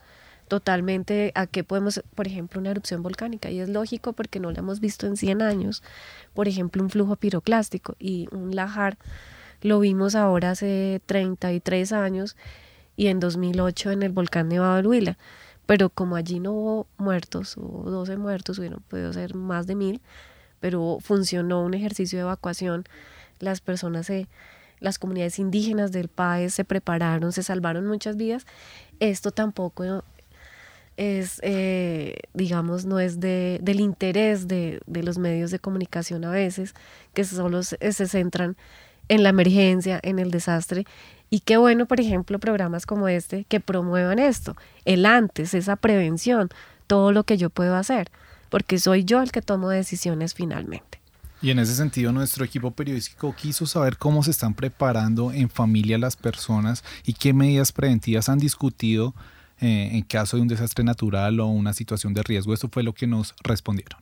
totalmente a qué podemos, por ejemplo, una erupción volcánica, y es lógico porque no la hemos visto en 100 años, por ejemplo, un flujo piroclástico. Y un lajar lo vimos ahora hace 33 años y en 2008 en el volcán Nevado del Huila. Pero como allí no hubo muertos, hubo 12 muertos, hubieron podido ser más de mil, pero funcionó un ejercicio de evacuación, las personas se, las comunidades indígenas del país se prepararon, se salvaron muchas vidas. Esto tampoco es, eh, digamos, no es de, del interés de, de, los medios de comunicación a veces, que solo se, se centran en la emergencia, en el desastre, y qué bueno, por ejemplo, programas como este que promuevan esto, el antes, esa prevención, todo lo que yo puedo hacer, porque soy yo el que tomo decisiones finalmente. Y en ese sentido, nuestro equipo periodístico quiso saber cómo se están preparando en familia las personas y qué medidas preventivas han discutido eh, en caso de un desastre natural o una situación de riesgo. Esto fue lo que nos respondieron.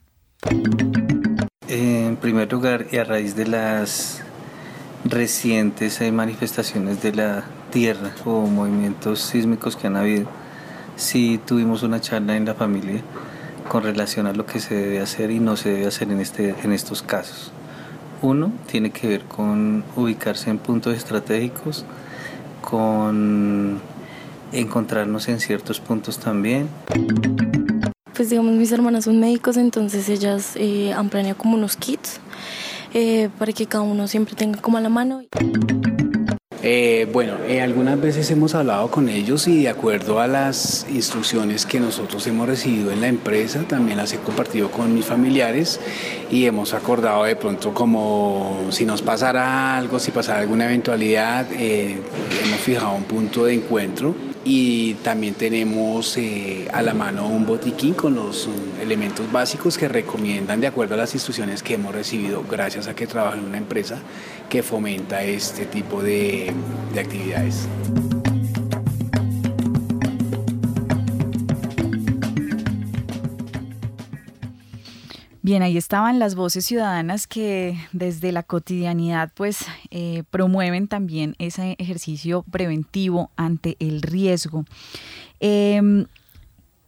En primer lugar, y a raíz de las recientes manifestaciones de la tierra o movimientos sísmicos que han habido, sí tuvimos una charla en la familia con relación a lo que se debe hacer y no se debe hacer en, este, en estos casos. Uno tiene que ver con ubicarse en puntos estratégicos, con encontrarnos en ciertos puntos también. Pues digamos, mis hermanas son médicos, entonces ellas eh, han planeado como unos kits eh, para que cada uno siempre tenga como a la mano. Eh, bueno, eh, algunas veces hemos hablado con ellos y de acuerdo a las instrucciones que nosotros hemos recibido en la empresa, también las he compartido con mis familiares y hemos acordado de pronto como si nos pasara algo, si pasara alguna eventualidad, hemos fijado un punto de encuentro y también tenemos eh, a la mano un botiquín con los um, elementos básicos que recomiendan de acuerdo a las instrucciones que hemos recibido gracias a que trabajo en una empresa que fomenta este tipo de, de actividades. Bien, ahí estaban las voces ciudadanas que desde la cotidianidad pues eh, promueven también ese ejercicio preventivo ante el riesgo. Em,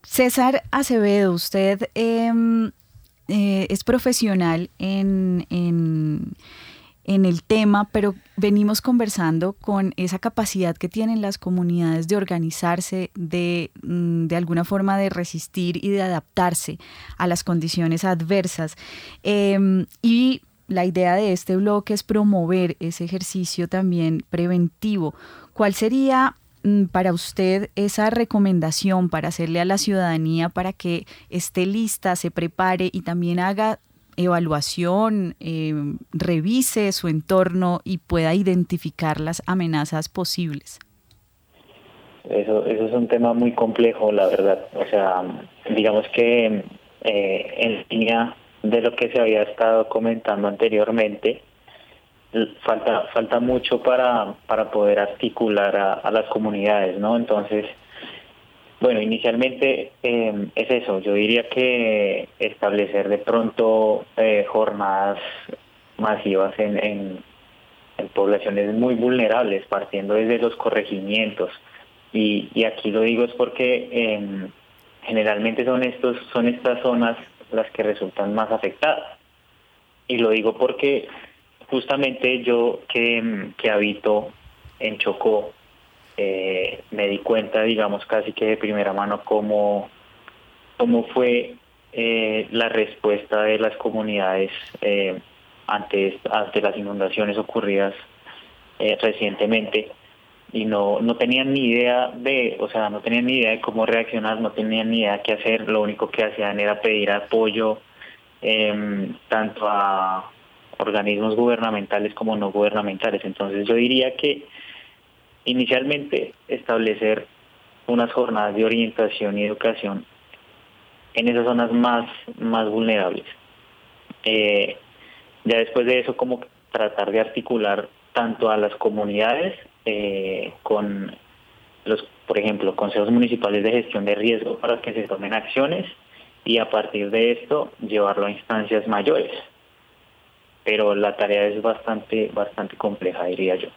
César Acevedo, usted em, eh, es profesional en en el tema, pero venimos conversando con esa capacidad que tienen las comunidades de organizarse, de, mm, de alguna forma de resistir y de adaptarse a las condiciones adversas. Em, y la idea de este bloque es promover ese ejercicio también preventivo. ¿Cuál sería mm, para usted esa recomendación para hacerle a la ciudadanía para que esté lista, se prepare y también haga evaluación, eh, revise su entorno y pueda identificar las amenazas posibles? Eso, eso es un tema muy complejo, la verdad. O sea, digamos que eh, en línea de lo que se había estado comentando anteriormente, falta falta mucho para, para poder articular a, a las comunidades, ¿no? Entonces, bueno, inicialmente eh, es eso. Yo diría que establecer de pronto eh, jornadas masivas en, poblaciones muy vulnerables, partiendo desde los corregimientos. Y, aquí lo digo es porque em, generalmente son estos son estas zonas las que resultan más afectadas. Y lo digo porque justamente yo que, que habito en Chocó, eh, me di cuenta, digamos, casi que de primera mano cómo, cómo fue eh, la respuesta de las comunidades eh, ante, ante las inundaciones ocurridas recientemente y no, no tenían ni idea de, o sea, no tenían ni idea de cómo reaccionar, no tenían ni idea qué hacer, lo único que hacían era pedir apoyo em, tanto a organismos gubernamentales como no gubernamentales. Entonces yo diría que inicialmente establecer unas jornadas de orientación y educación en esas zonas más, más vulnerables. Eh, ya después de eso, como tratar de articular tanto a las comunidades eh, con los, por ejemplo, consejos municipales de gestión de riesgo para que se tomen acciones y a partir de esto llevarlo a instancias mayores. Pero la tarea es bastante, bastante compleja, diría yo.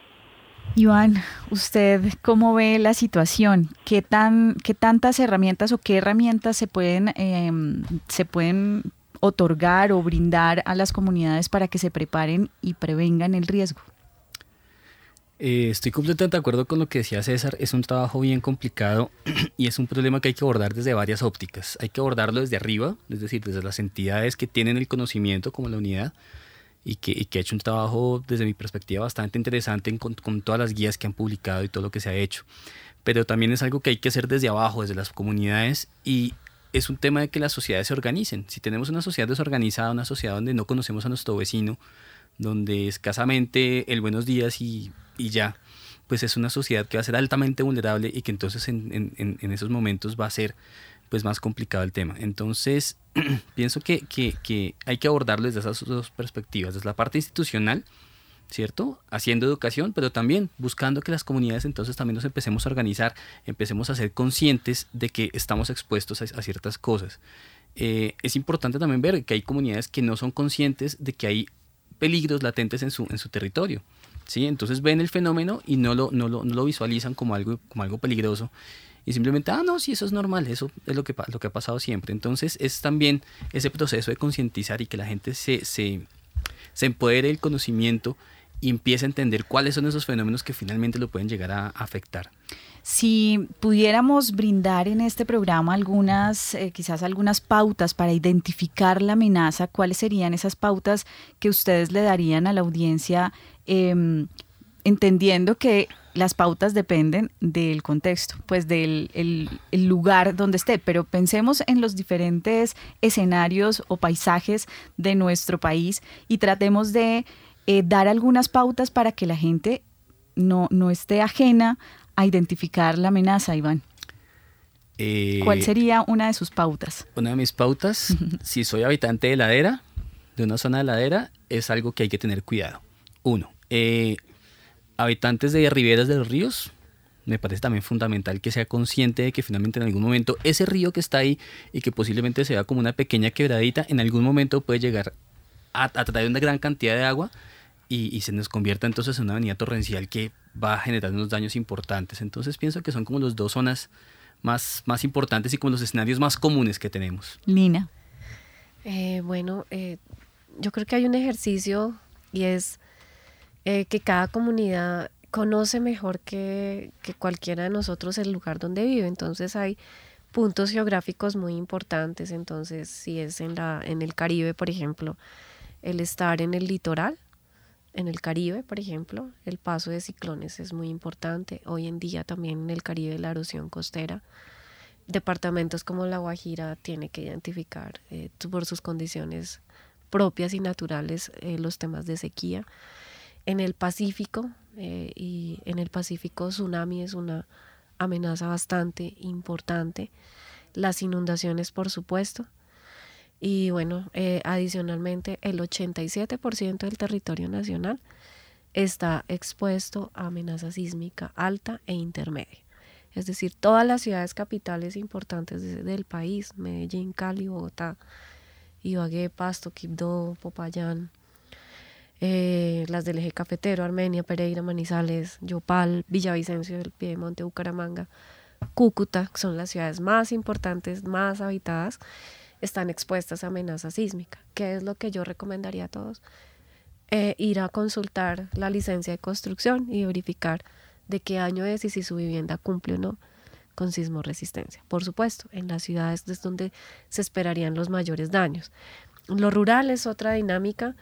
Iván, ¿usted cómo ve la situación? ¿Qué, tan, qué tantas herramientas o qué herramientas se pueden, em, se pueden otorgar o brindar a las comunidades para que se preparen y prevengan el riesgo? Eh, estoy completamente de acuerdo con lo que decía César. Es un trabajo bien complicado y es un problema que hay que abordar desde varias ópticas. Hay que abordarlo desde arriba, es decir, desde las entidades que tienen el conocimiento como la unidad y que, ha hecho un trabajo desde mi perspectiva bastante interesante con, con todas las guías que han publicado y todo lo que se ha hecho. Pero también es algo que hay que hacer desde abajo, desde las comunidades y es un tema de que las sociedades se organicen. Si tenemos una sociedad desorganizada, una sociedad donde no conocemos a nuestro vecino, donde escasamente el buenos días y, ya, pues es una sociedad que va a ser altamente vulnerable y que entonces en, en, esos momentos va a ser pues más complicado el tema. Entonces, pienso que, que, hay que abordarlo desde esas dos perspectivas, desde la parte institucional, ¿cierto? Haciendo educación, pero también buscando que las comunidades entonces también nos empecemos a organizar, empecemos a ser conscientes de que estamos expuestos a, ciertas cosas. Eh, es importante también ver que hay comunidades que no son conscientes de que hay peligros latentes en su, en su territorio. ¿sí? Entonces ven el fenómeno y no lo, no lo, no lo visualizan como algo, como algo peligroso y simplemente, ah, no, sí, eso es normal, eso es lo que, lo que ha pasado siempre. Entonces es también ese proceso de concientizar y que la gente se, se, se empodere el conocimiento y empiece a entender cuáles son esos fenómenos que finalmente lo pueden llegar a afectar. Si pudiéramos brindar en este programa algunas, eh, quizás algunas pautas para identificar la amenaza, ¿cuáles serían esas pautas que ustedes le darían a la audiencia, em, entendiendo que las pautas dependen del contexto, pues del el, lugar donde esté, pero pensemos en los diferentes escenarios o paisajes de nuestro país y tratemos de eh, dar algunas pautas para que la gente no, no esté ajena a identificar la amenaza, Iván. Eh, ¿Cuál sería una de sus pautas? Una de mis pautas, si soy habitante de ladera, de una zona de ladera, es algo que hay que tener cuidado. Uno, eh, habitantes de riberas de los ríos, me parece también fundamental que sea consciente de que finalmente en algún momento ese río que está ahí y que posiblemente sea como una pequeña quebradita, en algún momento puede llegar a, a traer una gran cantidad de agua y, se nos convierta entonces en una avenida torrencial que va a generar unos daños importantes. Entonces pienso que son como las dos zonas más, más importantes y como los escenarios más comunes que tenemos. Lina. Eh, bueno, eh, yo creo que hay un ejercicio y es eh, que cada comunidad conoce mejor que, que, cualquiera de nosotros el lugar donde vive. Entonces hay puntos geográficos muy importantes. Entonces, si es en, la, en el Caribe, por ejemplo, el estar en el litoral, en el Caribe, por ejemplo, el paso de ciclones es muy importante. Hoy en día también en el Caribe la erosión costera. Departamentos como La Guajira tiene que identificar eh, por sus condiciones propias y naturales eh, los temas de sequía. En el Pacífico, eh, y en el Pacífico tsunami es una amenaza bastante importante. Las inundaciones, por supuesto. Y bueno, eh, adicionalmente, el 87% del territorio nacional está expuesto a amenaza sísmica alta e intermedia. Es decir, todas las ciudades capitales importantes del país, Medellín, Cali, Bogotá, Ibagué, Pasto, Quibdó, Popayán, eh, las del eje cafetero, Armenia, Pereira, Manizales, Yopal, Villavicencio del Piedemonte, Bucaramanga, Cúcuta, son las ciudades más importantes, más habitadas, están expuestas a amenaza sísmica. ¿Qué es lo que yo recomendaría a todos? Eh, ir a consultar la licencia de construcción y verificar de qué año es y si su vivienda cumple o no con sismo resistencia. Por supuesto, en las ciudades es donde se esperarían los mayores daños. Lo rural es otra dinámica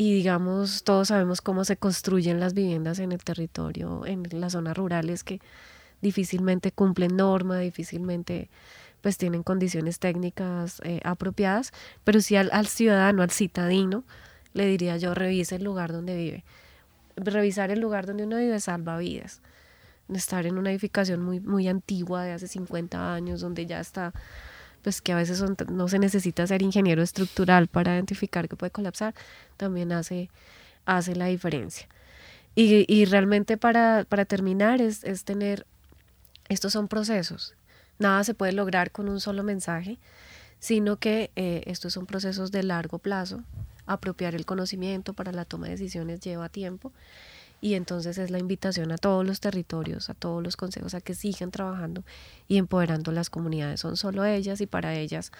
y digamos, todos sabemos cómo se construyen las viviendas en el territorio, en las zonas rurales que difícilmente cumplen norma, difícilmente pues tienen condiciones técnicas eh, apropiadas, pero sí al, ciudadano, al citadino, le diría yo, revise el lugar donde vive. Revisar el lugar donde uno vive salva vidas. Estar en una edificación muy, muy antigua de hace 50 años, donde ya está, pues que a veces no se necesita ser ingeniero estructural para identificar que puede colapsar, también hace, hace la diferencia. Y, y realmente para, para terminar es, es tener, estos son procesos, nada se puede lograr con un solo mensaje, sino que eh, estos son procesos de largo plazo. Apropiar el conocimiento para la toma de decisiones lleva tiempo y entonces es la invitación a todos los territorios, a todos los consejos a que sigan trabajando y empoderando las comunidades. Son solo ellas y para ellas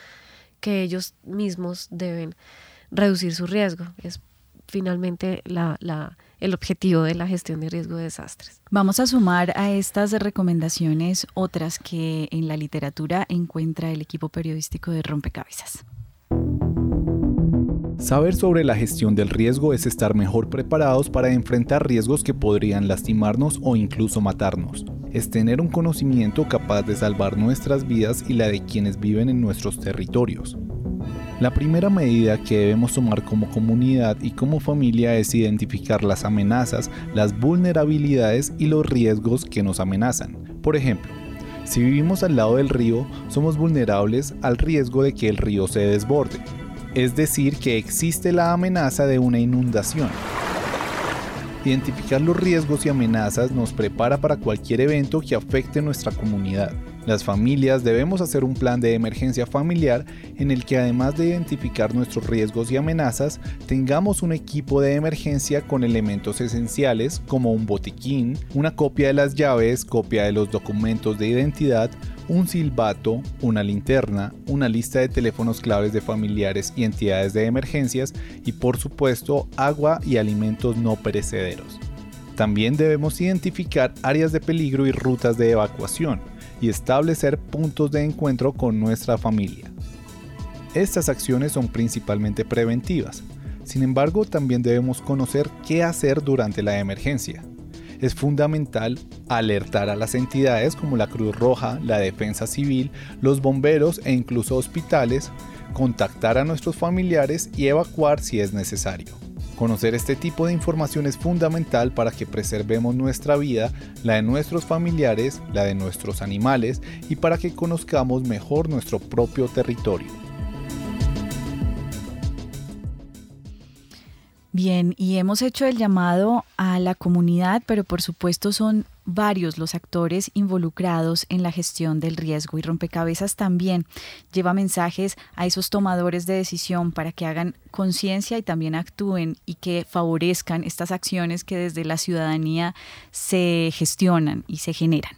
que ellos mismos deben reducir su riesgo. Es finalmente la, el objetivo de la gestión de riesgo de desastres. Vamos a sumar a estas recomendaciones otras que en la literatura encuentra el equipo periodístico de Rompecabezas. Saber sobre la gestión del riesgo es estar mejor preparados para enfrentar riesgos que podrían lastimarnos o incluso matarnos. Es tener un conocimiento capaz de salvar nuestras vidas y la de quienes viven en nuestros territorios. La primera medida que debemos tomar como comunidad y como familia es identificar las amenazas, las vulnerabilidades y los riesgos que nos amenazan. Por ejemplo, si vivimos al lado del río, somos vulnerables al riesgo de que el río se desborde, es decir, que existe la amenaza de una inundación. Identificar los riesgos y amenazas nos prepara para cualquier evento que afecte nuestra comunidad. Las familias debemos hacer un plan de emergencia familiar en el que además de identificar nuestros riesgos y amenazas, tengamos un equipo de emergencia con elementos esenciales como un botiquín, una copia de las llaves, copia de los documentos de identidad, un silbato, una linterna, una lista de teléfonos claves de familiares y entidades de emergencias y por supuesto agua y alimentos no perecederos. También debemos identificar áreas de peligro y rutas de evacuación y establecer puntos de encuentro con nuestra familia. Estas acciones son principalmente preventivas, sin embargo también debemos conocer qué hacer durante la emergencia. Es fundamental alertar a las entidades como la Cruz Roja, la Defensa Civil, los bomberos e incluso hospitales, contactar a nuestros familiares y evacuar si es necesario. Conocer este tipo de información es fundamental para que preservemos nuestra vida, la de nuestros familiares, la de nuestros animales y para que conozcamos mejor nuestro propio territorio. Bien, y hemos hecho el llamado a la comunidad, pero por supuesto son varios los actores involucrados en la gestión del riesgo y rompecabezas también lleva mensajes a esos tomadores de decisión para que hagan conciencia y también actúen y que favorezcan estas acciones que desde la ciudadanía se gestionan y se generan.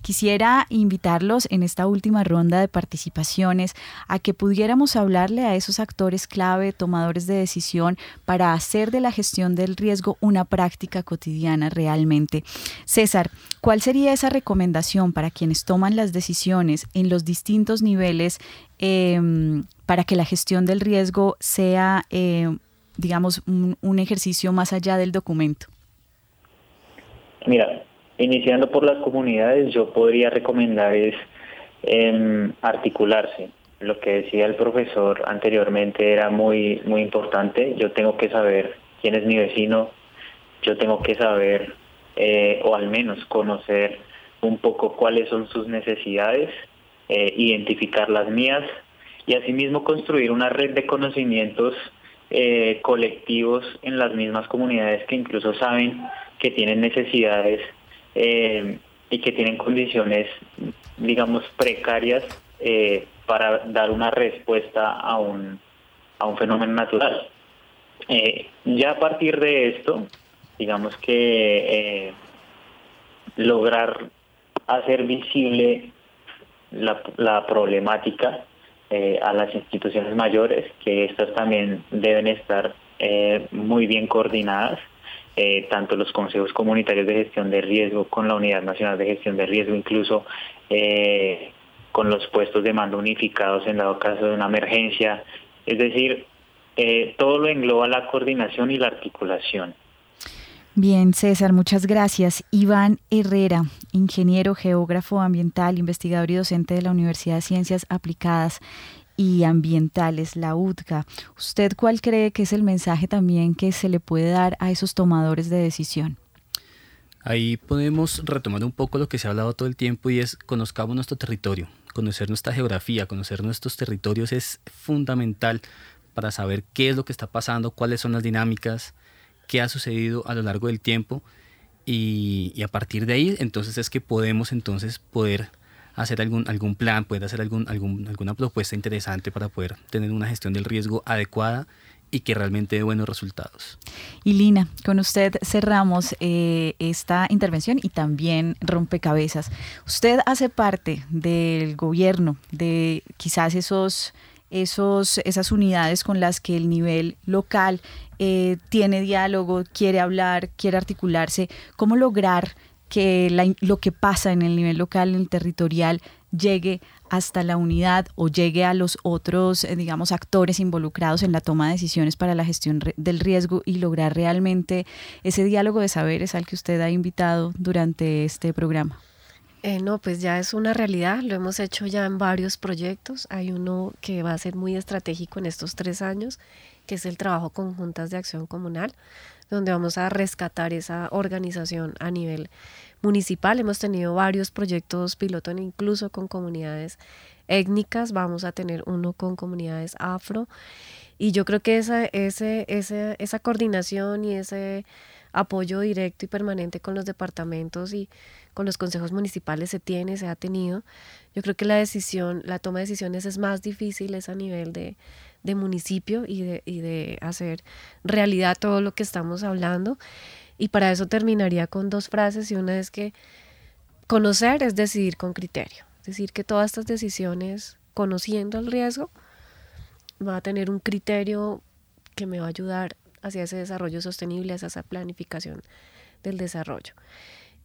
Quisiera invitarlos en esta última ronda de participaciones a que pudiéramos hablarle a esos actores clave, tomadores de decisión, para hacer de la gestión del riesgo una práctica cotidiana realmente. César, ¿Cuál sería esa recomendación para quienes toman las decisiones en los distintos niveles em, para que la gestión del riesgo sea, em, digamos, un, ejercicio más allá del documento? Mira, iniciando por las comunidades, yo podría recomendar es em, articularse. Lo que decía el profesor anteriormente era muy, muy importante. Yo tengo que saber quién es mi vecino, yo tengo que saber eh, o al menos conocer un poco cuáles son sus necesidades, eh, identificar las mías y asimismo construir una red de conocimientos eh, colectivos en las mismas comunidades que incluso saben que tienen necesidades y que tienen condiciones, digamos, precarias para dar una respuesta a un, a un fenómeno natural. ya a partir de esto, digamos que eh, lograr hacer visible la, problemática eh, a las instituciones mayores, que estas también deben estar eh, muy bien coordinadas, tanto los consejos comunitarios de gestión de riesgo con la Unidad Nacional de Gestión de Riesgo, incluso con los puestos de mando unificados en dado caso de una emergencia. Es decir, todo lo engloba la coordinación y la articulación. Bien, César, muchas gracias. Iván Herrera, ingeniero, geógrafo ambiental, investigador y docente de la Universidad de Ciencias Aplicadas y Ambientales, la UTCA. ¿Usted cuál cree que es el mensaje también que se le puede dar a esos tomadores de decisión? Ahí podemos retomar un poco lo que se ha hablado todo el tiempo y es conozcamos nuestro territorio, conocer nuestra geografía, conocer nuestros territorios es fundamental para saber qué es lo que está pasando, cuáles son las dinámicas, qué ha sucedido a lo largo del tiempo y, a partir de ahí entonces es que podemos entonces poder hacer algún, algún plan, poder hacer algún, algún, alguna propuesta interesante para poder tener una gestión del riesgo adecuada y que realmente dé buenos resultados. Y Lina, con usted cerramos eh, esta intervención y también rompecabezas. Usted hace parte del gobierno, de quizás esos esos, esas unidades con las que el nivel local eh, tiene diálogo, quiere hablar, quiere articularse, cómo lograr que lo que pasa en el nivel local, en el territorial, llegue hasta la unidad o llegue a los otros, eh, digamos, actores involucrados en la toma de decisiones para la gestión del riesgo y lograr realmente ese diálogo de saberes al que usted ha invitado durante este programa. Eh, no, pues ya es una realidad, lo hemos hecho ya en varios proyectos. Hay uno que va a ser muy estratégico en estos tres años, que es el trabajo con juntas de acción comunal, donde vamos a rescatar esa organización a nivel municipal. Hemos tenido varios proyectos piloto, incluso con comunidades étnicas, vamos a tener uno con comunidades afro. Y yo creo que esa, esa coordinación y ese apoyo directo y permanente con los departamentos y con los consejos municipales se tiene, se ha tenido. Yo creo que la decisión, la toma de decisiones es más difícil, es a nivel de, municipio y de, y de hacer realidad todo lo que estamos hablando. Y para eso terminaría con dos frases y una es que conocer es decidir con criterio. Es decir, que todas estas decisiones, conociendo el riesgo, va a tener un criterio que me va a ayudar hacia ese desarrollo sostenible, hacia esa planificación del desarrollo.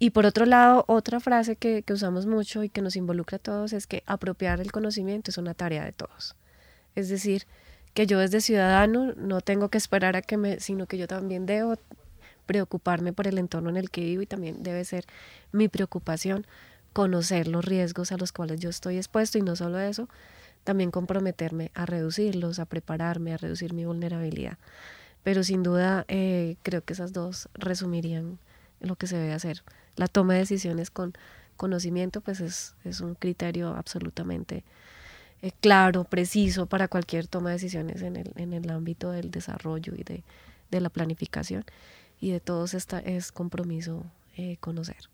Y por otro lado, otra frase que, usamos mucho y que nos involucra a todos es que apropiar el conocimiento es una tarea de todos. Es decir, que yo desde ciudadano no tengo que esperar a que me, sino que yo también debo preocuparme por el entorno en el que vivo y también debe ser mi preocupación conocer los riesgos a los cuales yo estoy expuesto y no solo eso, también comprometerme a reducirlos, a prepararme, a reducir mi vulnerabilidad. Pero sin duda eh, creo que esas dos resumirían lo que se debe hacer. La toma de decisiones con conocimiento pues es, es un criterio absolutamente eh, claro, preciso para cualquier toma de decisiones en el, en el ámbito del desarrollo y de, de la planificación. Y de todos esta es compromiso eh, conocer.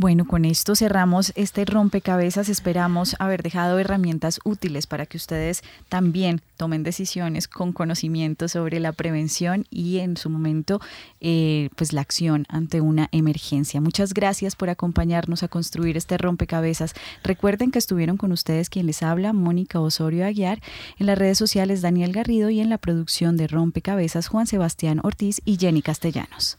Bueno, con esto cerramos este rompecabezas. Esperamos haber dejado herramientas útiles para que ustedes también tomen decisiones con conocimiento sobre la prevención y en su momento eh, pues la acción ante una emergencia. Muchas gracias por acompañarnos a construir este rompecabezas. Recuerden que estuvieron con ustedes quien les habla, Mónica Osorio Aguiar, en las redes sociales Daniel Garrido y en la producción de Rompecabezas Juan Sebastián Ortiz y Jenny Castellanos.